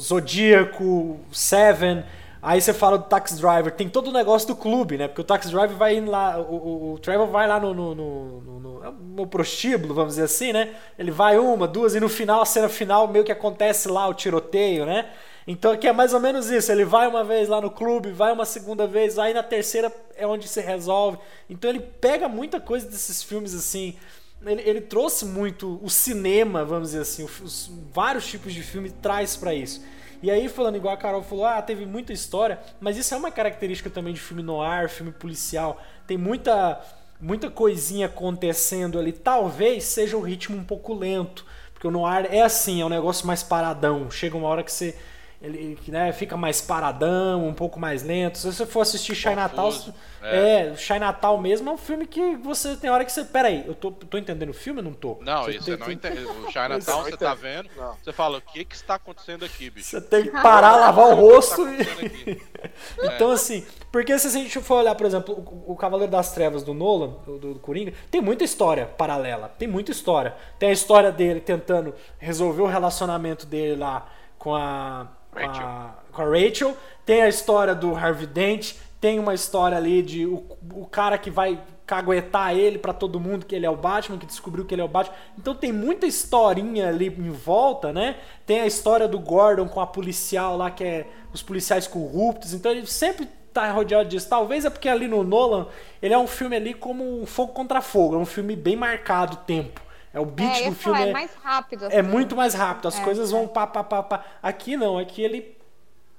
Speaker 1: Zodíaco, Seven. Aí você fala do Taxi Driver, tem todo o negócio do clube, né? Porque o Taxi Driver vai lá, o, o, o Trevor vai lá no, no, no, no- no- é prostíbulo, vamos dizer assim, né? Ele vai uma, duas, e no final, a cena final, meio que acontece lá o tiroteio, né? Então é mais ou menos isso. Ele vai uma vez lá no clube, vai uma segunda vez, aí na terceira é onde se resolve. Então ele pega muita coisa desses filmes assim. Ele, ele trouxe muito o cinema, vamos dizer assim, os, os vários tipos de filme traz pra isso. E aí, falando igual a Carol falou, ah, teve muita história, mas isso é uma característica também de filme noir, filme policial. Tem muita, muita coisinha acontecendo ali. Talvez seja o ritmo um pouco lento, porque o noir é assim, é um negócio mais paradão. Chega uma hora que você ele que, né, fica mais paradão, um pouco mais lento. Se você for assistir Chinatown,
Speaker 4: Confuso,
Speaker 1: é, Chinatown mesmo é um filme que você tem hora que você, peraí, eu tô, tô entendendo o filme ou não tô?
Speaker 4: Não,
Speaker 1: Você
Speaker 4: isso
Speaker 1: tem-
Speaker 4: você não
Speaker 1: tem-
Speaker 4: entende. O Chinatown, você tá vendo, você fala, o que que está acontecendo aqui, bicho?
Speaker 1: Você tem que parar, lavar o rosto
Speaker 4: tá
Speaker 1: e...
Speaker 4: acontecendo aqui?
Speaker 1: Então, assim, porque se a gente for olhar, por exemplo, o, o Cavaleiro das Trevas do Nolan, do, do Coringa, tem muita história paralela. Tem muita história. Tem a história dele tentando resolver o relacionamento dele lá com a. A, com a Rachel. Tem a história do Harvey Dent. Tem uma história ali de o, o cara que vai caguetar ele pra todo mundo que ele é o Batman, que descobriu que ele é o Batman. Então tem muita historinha ali em volta, né? Tem a história do Gordon com a policial lá, que é os policiais corruptos. Então ele sempre tá rodeado disso. Talvez é porque ali no Nolan, ele é um filme ali como um fogo contra fogo. É um filme bem marcado tempo. É o beat
Speaker 3: é,
Speaker 1: do filme.
Speaker 3: falar, é
Speaker 1: é-
Speaker 3: mais rápido.
Speaker 1: é
Speaker 3: assim.
Speaker 1: muito mais rápido, as
Speaker 3: É,
Speaker 1: coisas vão
Speaker 3: é.
Speaker 1: pá, pá, pá, pá. Aqui não, aqui ele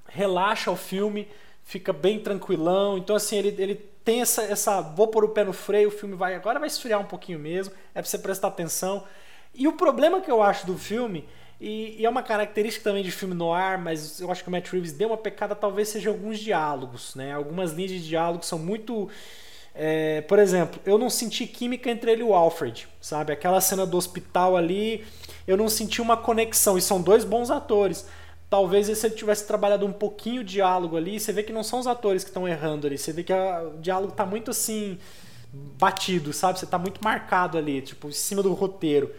Speaker 1: relaxa o filme, fica bem tranquilão. Então, assim, ele, ele tem essa, essa. Vou pôr o pé no freio, o filme vai. Agora vai esfriar um pouquinho mesmo, é pra você prestar atenção. E o problema que eu acho do filme, e, e é uma característica também de filme no ar, mas eu acho que o Matt Reeves deu uma pecada, talvez seja alguns diálogos, né? Algumas linhas de diálogo são muito. É, por exemplo, eu não senti química entre ele e o Alfred, sabe? Aquela cena do hospital ali, eu não senti uma conexão. E são dois bons atores. Talvez se ele tivesse trabalhado um pouquinho o diálogo ali, você vê que não são os atores que estão errando ali. Você vê que a- o diálogo tá muito assim batido, sabe? Você tá muito marcado ali, tipo, em cima do roteiro.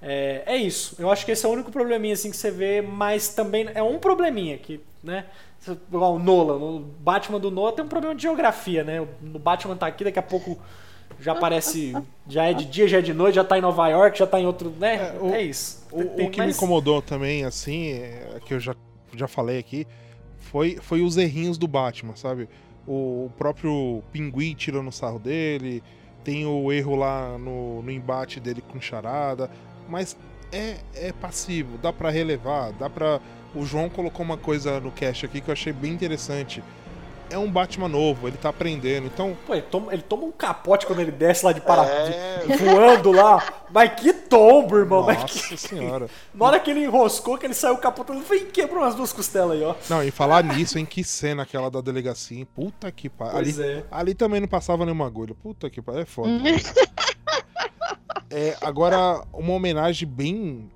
Speaker 1: É, é isso. Eu acho que esse é o único probleminha assim que você vê, mas também é um probleminha que, né? Igual o Nolan, o Batman do Nolan tem um problema de geografia, né? O Batman tá aqui, daqui a pouco já aparece. Já é de dia, já é de noite, já tá em Nova York, já tá em outro. né?
Speaker 2: É, o-
Speaker 1: É, isso.
Speaker 2: O,
Speaker 1: Tem
Speaker 2: o que
Speaker 1: mais-
Speaker 2: me incomodou também, assim, é, que eu já, já falei aqui, foi, foi os errinhos do Batman, sabe? O, o próprio Pinguim tirando o sarro dele, tem o erro lá no, no embate dele com Charada, mas é, é passivo, dá pra relevar, dá pra. O João colocou uma coisa no cast aqui que eu achei bem interessante. É um Batman novo, ele tá aprendendo, então
Speaker 1: Pô, ele toma, ele toma um capote quando ele desce lá de para
Speaker 2: É.
Speaker 1: de- voando lá. Mas que tombo, irmão.
Speaker 2: Nossa
Speaker 1: que-
Speaker 2: senhora.
Speaker 1: Na hora que ele enroscou, que ele saiu capotando, foi e quebrou umas duas costelas aí, ó.
Speaker 2: Não, e falar nisso, em que cena aquela da delegacia, hein? Puta que pariu. Ali,
Speaker 1: é.
Speaker 2: ali também não passava nenhuma agulha. Puta que pariu, é foda. é, agora, uma homenagem bem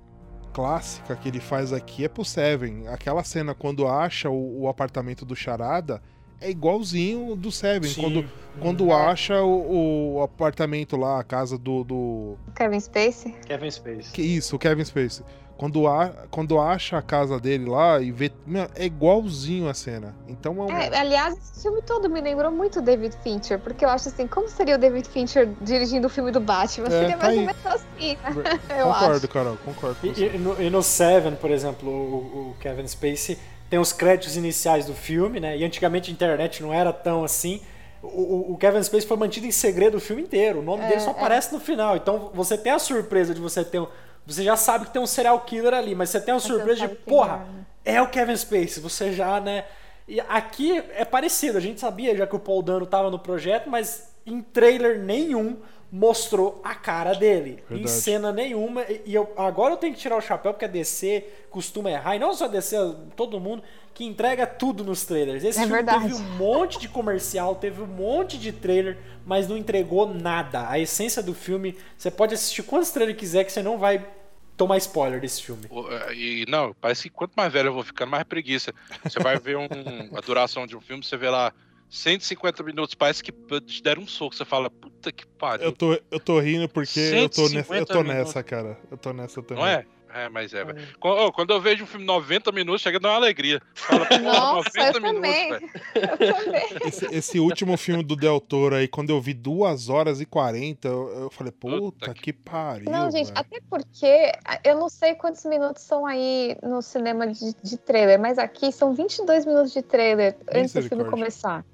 Speaker 2: clássica que ele faz aqui é pro Seven. Aquela cena quando acha o, o apartamento do Charada é igualzinho do Seven.
Speaker 1: Sim.
Speaker 2: Quando, quando acha o, o apartamento lá, a casa do- do,
Speaker 3: Kevin Spacey.
Speaker 1: Kevin Space.
Speaker 2: que isso, o Kevin Spacey. Quando, a, quando acha a casa dele lá e vê. meu, é igualzinho a cena. Então é um.
Speaker 3: É, aliás, esse filme todo me lembrou muito o David Fincher, porque eu acho assim, como seria o David Fincher dirigindo o filme do Batman?
Speaker 2: É,
Speaker 3: seria
Speaker 2: tá
Speaker 3: mais ou menos assim, né? Eu
Speaker 2: concordo,
Speaker 3: acho.
Speaker 2: Carol, concordo.
Speaker 1: E, e no, e no Seven, por exemplo, o, o Kevin Spacey tem os créditos iniciais do filme, né? E antigamente a internet não era tão assim. O, o- Kevin Spacey foi mantido em segredo o filme inteiro. O nome
Speaker 3: É,
Speaker 1: dele só
Speaker 3: é.
Speaker 1: aparece no final. Então você tem a surpresa de você ter um. Você já sabe que tem um serial killer ali, mas você tem a
Speaker 3: Mas
Speaker 1: surpresa de, porra,
Speaker 3: é, né?
Speaker 1: é o Kevin Spacey. Você já, né? E aqui é parecido. A gente sabia já que o Paul Dano tava no projeto, mas em trailer nenhum mostrou a cara dele. Em
Speaker 2: Verdade.
Speaker 1: cena nenhuma. E eu, agora eu tenho que tirar o chapéu porque a DC costuma errar. E não só a DC, todo mundo que entrega tudo nos trailers. Esse
Speaker 3: É
Speaker 1: filme
Speaker 3: verdade.
Speaker 1: teve um monte de comercial, teve um monte de trailer, mas não entregou nada. A essência do filme, você pode assistir quantos trailers quiser que você não vai tomar spoiler desse filme.
Speaker 4: É, E não, parece que quanto mais velho eu vou ficando, mais preguiça. Você vai ver um- a duração de um filme, você vê lá 150 minutos, parece que te deram um soco. Você fala, puta que pariu.
Speaker 2: Eu tô, eu tô rindo porque eu tô, nessa, eu
Speaker 4: 150
Speaker 2: tô
Speaker 4: minutos.
Speaker 2: nessa, cara. Eu tô nessa também.
Speaker 4: Não é? É, mas é. velho. Ô, Quando eu vejo um filme 90 minutos, chega a dar uma alegria. Fala,
Speaker 3: Nossa, eu também.
Speaker 4: velho.
Speaker 3: Eu também.
Speaker 2: Esse, esse último filme do Del Toro aí, quando eu vi 2 horas e 40, eu, eu falei, puta,
Speaker 4: Puta
Speaker 2: que pariu.
Speaker 3: Não, gente,
Speaker 2: velho.
Speaker 3: até porque eu não sei quantos minutos são aí no cinema de, de trailer, mas aqui são 22 minutos de trailer antes do filme começar.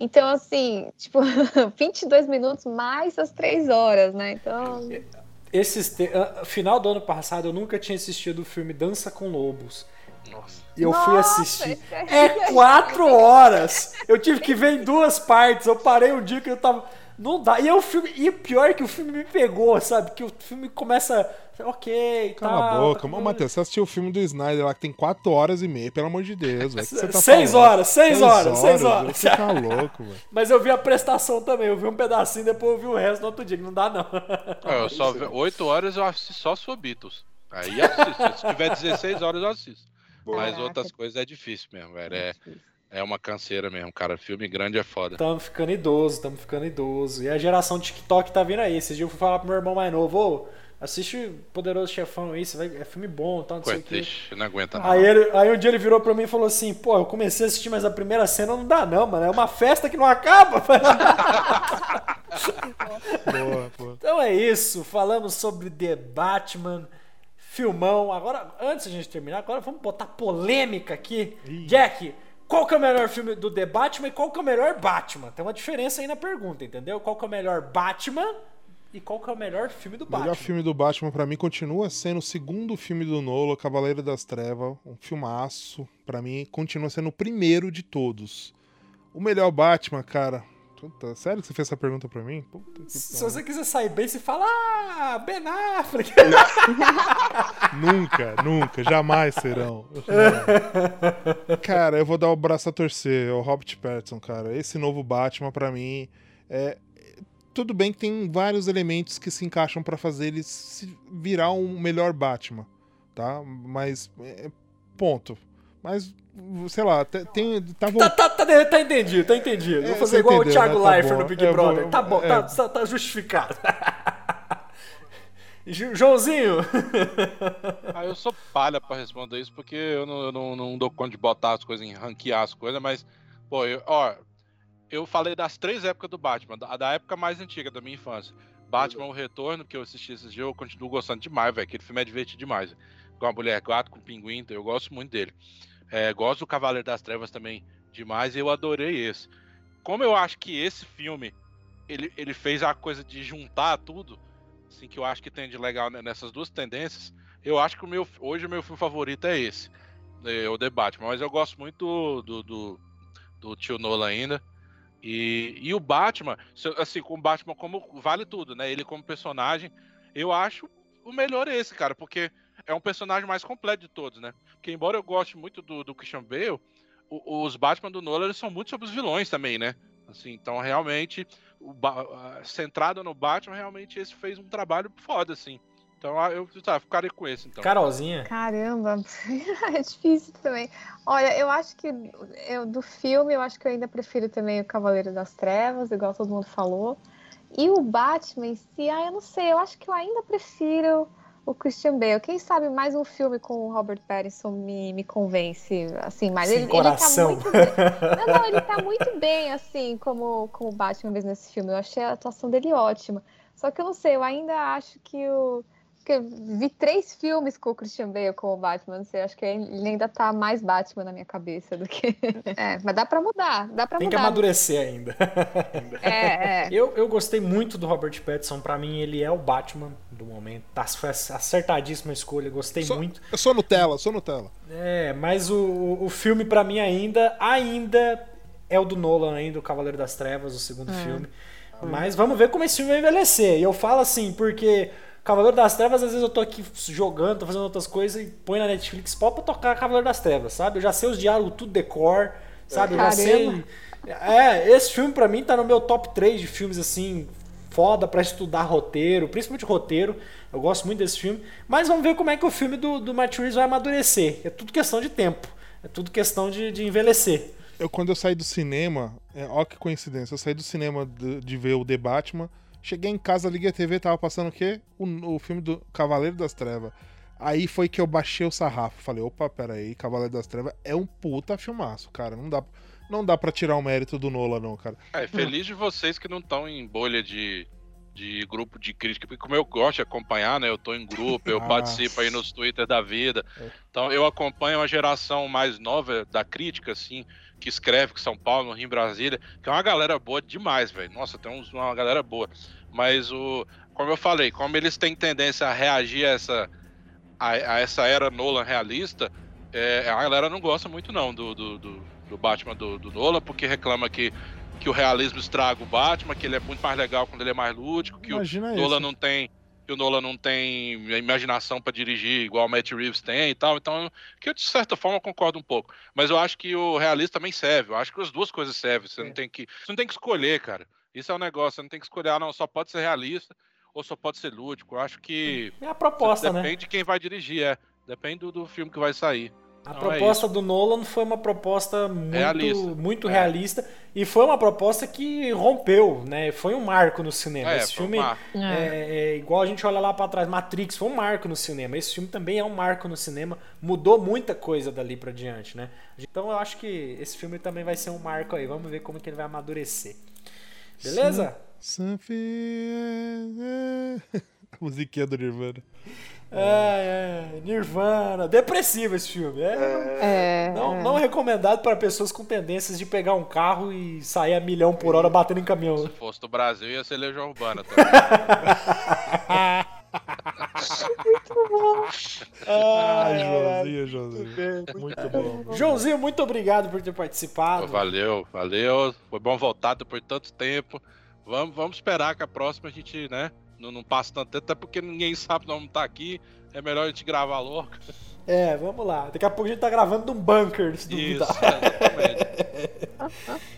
Speaker 3: Então, assim, tipo, 22 minutos mais as 3 horas, né? Então,
Speaker 1: Esses te- ah, final do ano passado eu nunca tinha assistido o filme Dança com Lobos.
Speaker 4: Nossa.
Speaker 1: E eu fui
Speaker 3: Nossa,
Speaker 1: assistir.
Speaker 3: esse é-
Speaker 1: É quatro horas! Eu tive que ver em duas partes. Eu parei um dia que eu tava. Não dá. E é o filme. E pior é que o filme me pegou, sabe? Que o filme começa. Ok,
Speaker 2: Cala
Speaker 1: tá.
Speaker 2: a boca. Ô, Matheus, você assistiu o filme do Snyder lá que tem 4 horas e meia, pelo amor de Deus, velho. O que você tá
Speaker 1: Seis
Speaker 2: falando?
Speaker 1: horas, seis horas, seis horas.
Speaker 2: Você tá louco, velho.
Speaker 1: Mas eu vi a prestação também. Eu vi um pedacinho, depois eu vi o resto no outro dia. que Não dá, não.
Speaker 4: Ó, Eu só ve- 8 horas eu assisto só for Beatles. Aí eu assisto. Se tiver 16 horas eu assisto. Mas
Speaker 3: Caraca.
Speaker 4: outras coisas é difícil mesmo, velho. É, é uma canseira mesmo, cara. Filme grande é foda.
Speaker 1: Tamo ficando idoso, tamo ficando idoso. E a geração TikTok tá vindo aí. Esses dias eu fui falar pro meu irmão mais novo, ô, assiste Poderoso Chefão aí, vai... é filme bom, tal, não sei o
Speaker 4: não aguenta não.
Speaker 1: Aí, ele, aí um dia ele virou pra mim e falou assim, pô, eu comecei a assistir, mas a primeira cena não dá não, mano. É uma festa que não acaba.
Speaker 2: Boa, boa.
Speaker 1: então é isso, falamos sobre The Batman, filmão. Agora, antes da gente terminar, agora vamos botar polêmica aqui. Jack, qual que é o melhor filme do The Batman e qual que é o melhor Batman? Tem uma diferença aí na pergunta, entendeu? Qual que é o melhor Batman e qual que é o melhor filme do
Speaker 2: O
Speaker 1: Batman?
Speaker 2: melhor filme do Batman pra mim continua sendo o segundo filme do Nolan, Cavaleiro das Trevas, um filmaço. Pra mim continua sendo o primeiro de todos. O melhor Batman, cara. Puta, sério que você fez essa pergunta pra mim?
Speaker 1: Se você quiser sair bem, você fala, ah, Ben Affleck.
Speaker 2: Nunca, nunca, jamais serão. cara, eu vou dar o braço a torcer, é o Robert Pattinson, cara. Esse novo Batman, pra mim, é. Tudo bem que tem vários elementos que se encaixam pra fazer ele virar um melhor Batman, tá? Mas. é, ponto. Mas, sei lá, te- tem. Tá
Speaker 1: Tá,
Speaker 2: voltando.
Speaker 1: tá, tá, tá entendido, tá entendido.
Speaker 2: É,
Speaker 1: Vou
Speaker 2: você
Speaker 1: fazer igual
Speaker 2: entendeu,
Speaker 1: o Thiago
Speaker 2: né? Tá
Speaker 1: Leifert
Speaker 2: bom.
Speaker 1: no Big
Speaker 2: É,
Speaker 1: Brother.
Speaker 2: vou-
Speaker 1: tá bom,
Speaker 2: é.
Speaker 1: tá, tá, tá justificado. Ju- Joãozinho,
Speaker 4: Ah, eu sou palha pra responder isso, porque eu não, eu não, não dou conta de botar as coisas em ranquear as coisas, mas, pô, eu, ó, eu falei das três épocas do Batman, da, da época mais antiga da minha infância. Batman O Retorno, que eu assisti esses dias, eu continuo gostando demais, velho. Aquele filme é divertido demais. Com a Mulher Gato, com o Pinguim, então eu gosto muito dele. É, gosto do Cavaleiro das Trevas também demais eu adorei esse. Como eu acho que esse filme, ele, ele fez a coisa de juntar tudo, assim, que eu acho que tem de legal nessas duas tendências, eu acho que o meu, hoje o meu filme favorito é esse, é o The Batman. Mas eu gosto muito do, do, do tio Nolan ainda. E, e o Batman, assim, com o Batman como vale tudo, né? Ele como personagem, eu acho o melhor esse, cara, porque é um personagem mais completo de todos, né? Porque embora eu goste muito do, do Christian Bale, o, os Batman do Nolan são muito sobre os vilões também, né? Assim, então realmente, o, centrado no Batman, realmente esse fez um trabalho foda, assim. Então eu tá, ficaria com esse. Então.
Speaker 1: Carolzinha.
Speaker 3: Caramba, é difícil também. Olha, eu acho que eu, do filme, eu acho que eu ainda prefiro também o Cavaleiro das Trevas, igual todo mundo falou. E o Batman em si, ah, eu não sei, eu acho que eu ainda prefiro o Christian Bale. Quem sabe mais um filme com o Robert Pattinson me, me convence, assim, mas ele, ele tá muito bem. Não, não, ele tá muito bem, assim, como, como Batman mesmo nesse filme. Eu achei a atuação dele ótima. Só que eu não sei, eu ainda acho que o porque vi três filmes com o Christian Bale como Batman, sei, acho que ele ainda tá mais Batman na minha cabeça do que. É, mas dá pra mudar, dá pra
Speaker 1: Tem
Speaker 3: mudar.
Speaker 1: que amadurecer ainda.
Speaker 3: É, é.
Speaker 1: Eu, eu gostei muito do Robert Pattinson, pra mim ele é o Batman do momento. Tá, foi acertadíssima a escolha, gostei
Speaker 2: sou,
Speaker 1: muito.
Speaker 2: Eu sou Nutella, sou Nutella.
Speaker 1: É, mas o, o filme pra mim ainda, ainda é o do Nolan ainda, o Cavaleiro das Trevas, o segundo
Speaker 3: É.
Speaker 1: filme. Mas vamos ver como esse filme vai envelhecer. E eu falo assim, porque Cavaleiro das Trevas, às vezes eu tô aqui jogando, tô fazendo outras coisas e põe na Netflix pó pra tocar Cavaleiro das Trevas, sabe? Eu já sei os diálogos tudo decor, sabe? Eu já sei. É, esse filme pra mim tá no meu top 3 de filmes assim, foda pra estudar roteiro, principalmente roteiro. Eu gosto muito desse filme. Mas vamos ver como é que o filme do, do Matt Reeves vai amadurecer. É tudo questão de tempo. É tudo questão de, de envelhecer.
Speaker 2: Eu, quando eu saí do cinema, é, ó que coincidência, eu saí do cinema de, de ver o The Batman, cheguei em casa, liguei a TV, tava passando o quê? O, o filme do Cavaleiro das Trevas. Aí foi que eu baixei o sarrafo. Falei, opa, peraí, Cavaleiro das Trevas é um puta filmaço, cara. Não dá, não dá pra tirar o mérito do Nola, não, cara.
Speaker 4: É, feliz de vocês que não estão em bolha de, de grupo de crítica, porque como eu gosto de acompanhar, né? Eu tô em grupo, eu
Speaker 2: Ah.
Speaker 4: participo aí nos Twitter da vida. Então eu acompanho uma geração mais nova da crítica, assim, que escreve que São Paulo, no Rio, em Brasília, que é uma galera boa demais, velho. Nossa, tem uns- uma galera boa. Mas o. Como eu falei, como eles têm tendência a reagir a essa, a, a essa era Nolan realista, é, a galera não gosta muito não do, do, do, do Batman do, do Nolan, porque reclama que, que o realismo estraga o Batman, que ele é muito mais legal quando ele é mais lúdico, que
Speaker 2: Imagina
Speaker 4: o
Speaker 2: isso.
Speaker 4: Nolan não tem. Que o Nolan não tem imaginação pra dirigir igual o Matt Reeves tem e tal. Então, que eu, de certa forma, concordo um pouco. Mas eu acho que o realista também serve. Eu acho que as duas coisas servem. Você não tem que. Você não tem que escolher, cara. Isso é um negócio, você não tem que escolher, ah, não, só pode ser realista ou só pode ser lúdico. Eu acho que.
Speaker 1: É a proposta, né?
Speaker 4: Depende de quem vai dirigir, é. Depende do, do filme que vai sair.
Speaker 1: A
Speaker 4: Então é
Speaker 1: proposta do Nolan foi uma proposta muito
Speaker 4: Realista.
Speaker 1: muito
Speaker 4: É.
Speaker 1: realista e foi uma proposta que rompeu, né? Foi um marco no cinema.
Speaker 4: É,
Speaker 1: Esse
Speaker 4: foi um
Speaker 1: filme
Speaker 4: marco.
Speaker 1: é, é igual a gente olha lá pra trás, Matrix foi um marco no cinema. Esse filme também é um marco no cinema, mudou muita coisa dali pra diante, né? Então eu acho que esse filme também vai ser um marco aí. Vamos ver como que ele vai amadurecer. Beleza?
Speaker 2: Something- A musiquinha do Nirvana.
Speaker 1: É, é, Nirvana, depressivo esse filme. É,
Speaker 3: É,
Speaker 1: Não,
Speaker 3: é.
Speaker 1: não recomendado para pessoas com tendências de pegar um carro e sair a milhão por hora batendo em caminhão.
Speaker 4: Se fosse do Brasil, ia ser Legião Urbana também.
Speaker 2: Ah, Joãozinho, Joãozinho. Muito bom.
Speaker 1: Joãozinho, muito obrigado por ter participado.
Speaker 4: Valeu, valeu. Foi bom voltar depois de tanto tempo. Vamos, vamos esperar que a próxima a gente, né? Não, não passe tanto tempo, até porque ninguém sabe não tá aqui. É melhor a gente gravar logo.
Speaker 1: É, vamos lá. Daqui a pouco a gente tá gravando num bunker, se
Speaker 4: Isso,
Speaker 1: duvidar.
Speaker 4: exatamente.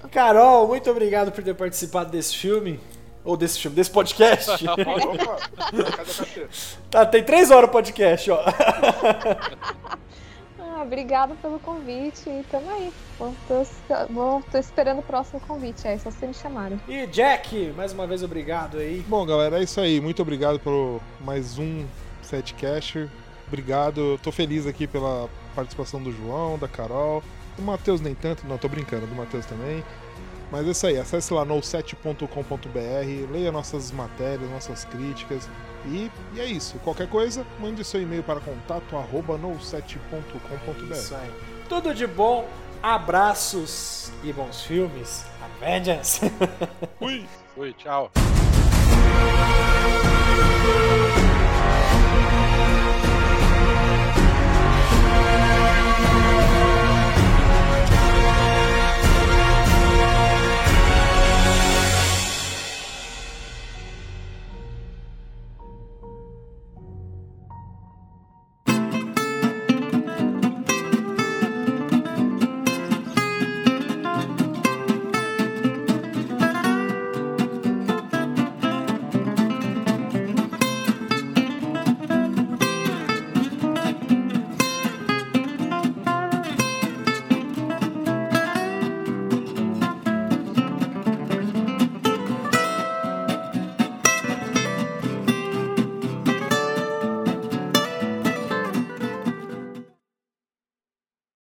Speaker 1: Carol, muito obrigado por ter participado desse filme. Ou desse filme, desse podcast.
Speaker 2: Opa, cadê a
Speaker 1: tá, tem três horas o podcast, ó.
Speaker 3: Ah, obrigada pelo convite e tamo aí. Vou, tô, tô esperando o próximo convite aí, só se me chamarem.
Speaker 1: E Jack, mais uma vez obrigado aí.
Speaker 2: Bom, galera, é isso aí. Muito obrigado por mais um setcast. Obrigado. Tô feliz aqui pela participação do João, da Carol, do Matheus nem tanto, não, tô brincando, do Matheus também. Mas é isso aí, acesse lá no7.com.br, leia nossas matérias, nossas críticas e, e é isso. Qualquer coisa, mande seu e-mail para contato arroba no7.com.br.
Speaker 1: Isso aí. Tudo de bom, abraços e bons filmes. Avengers!
Speaker 2: Fui!
Speaker 4: Fui, tchau.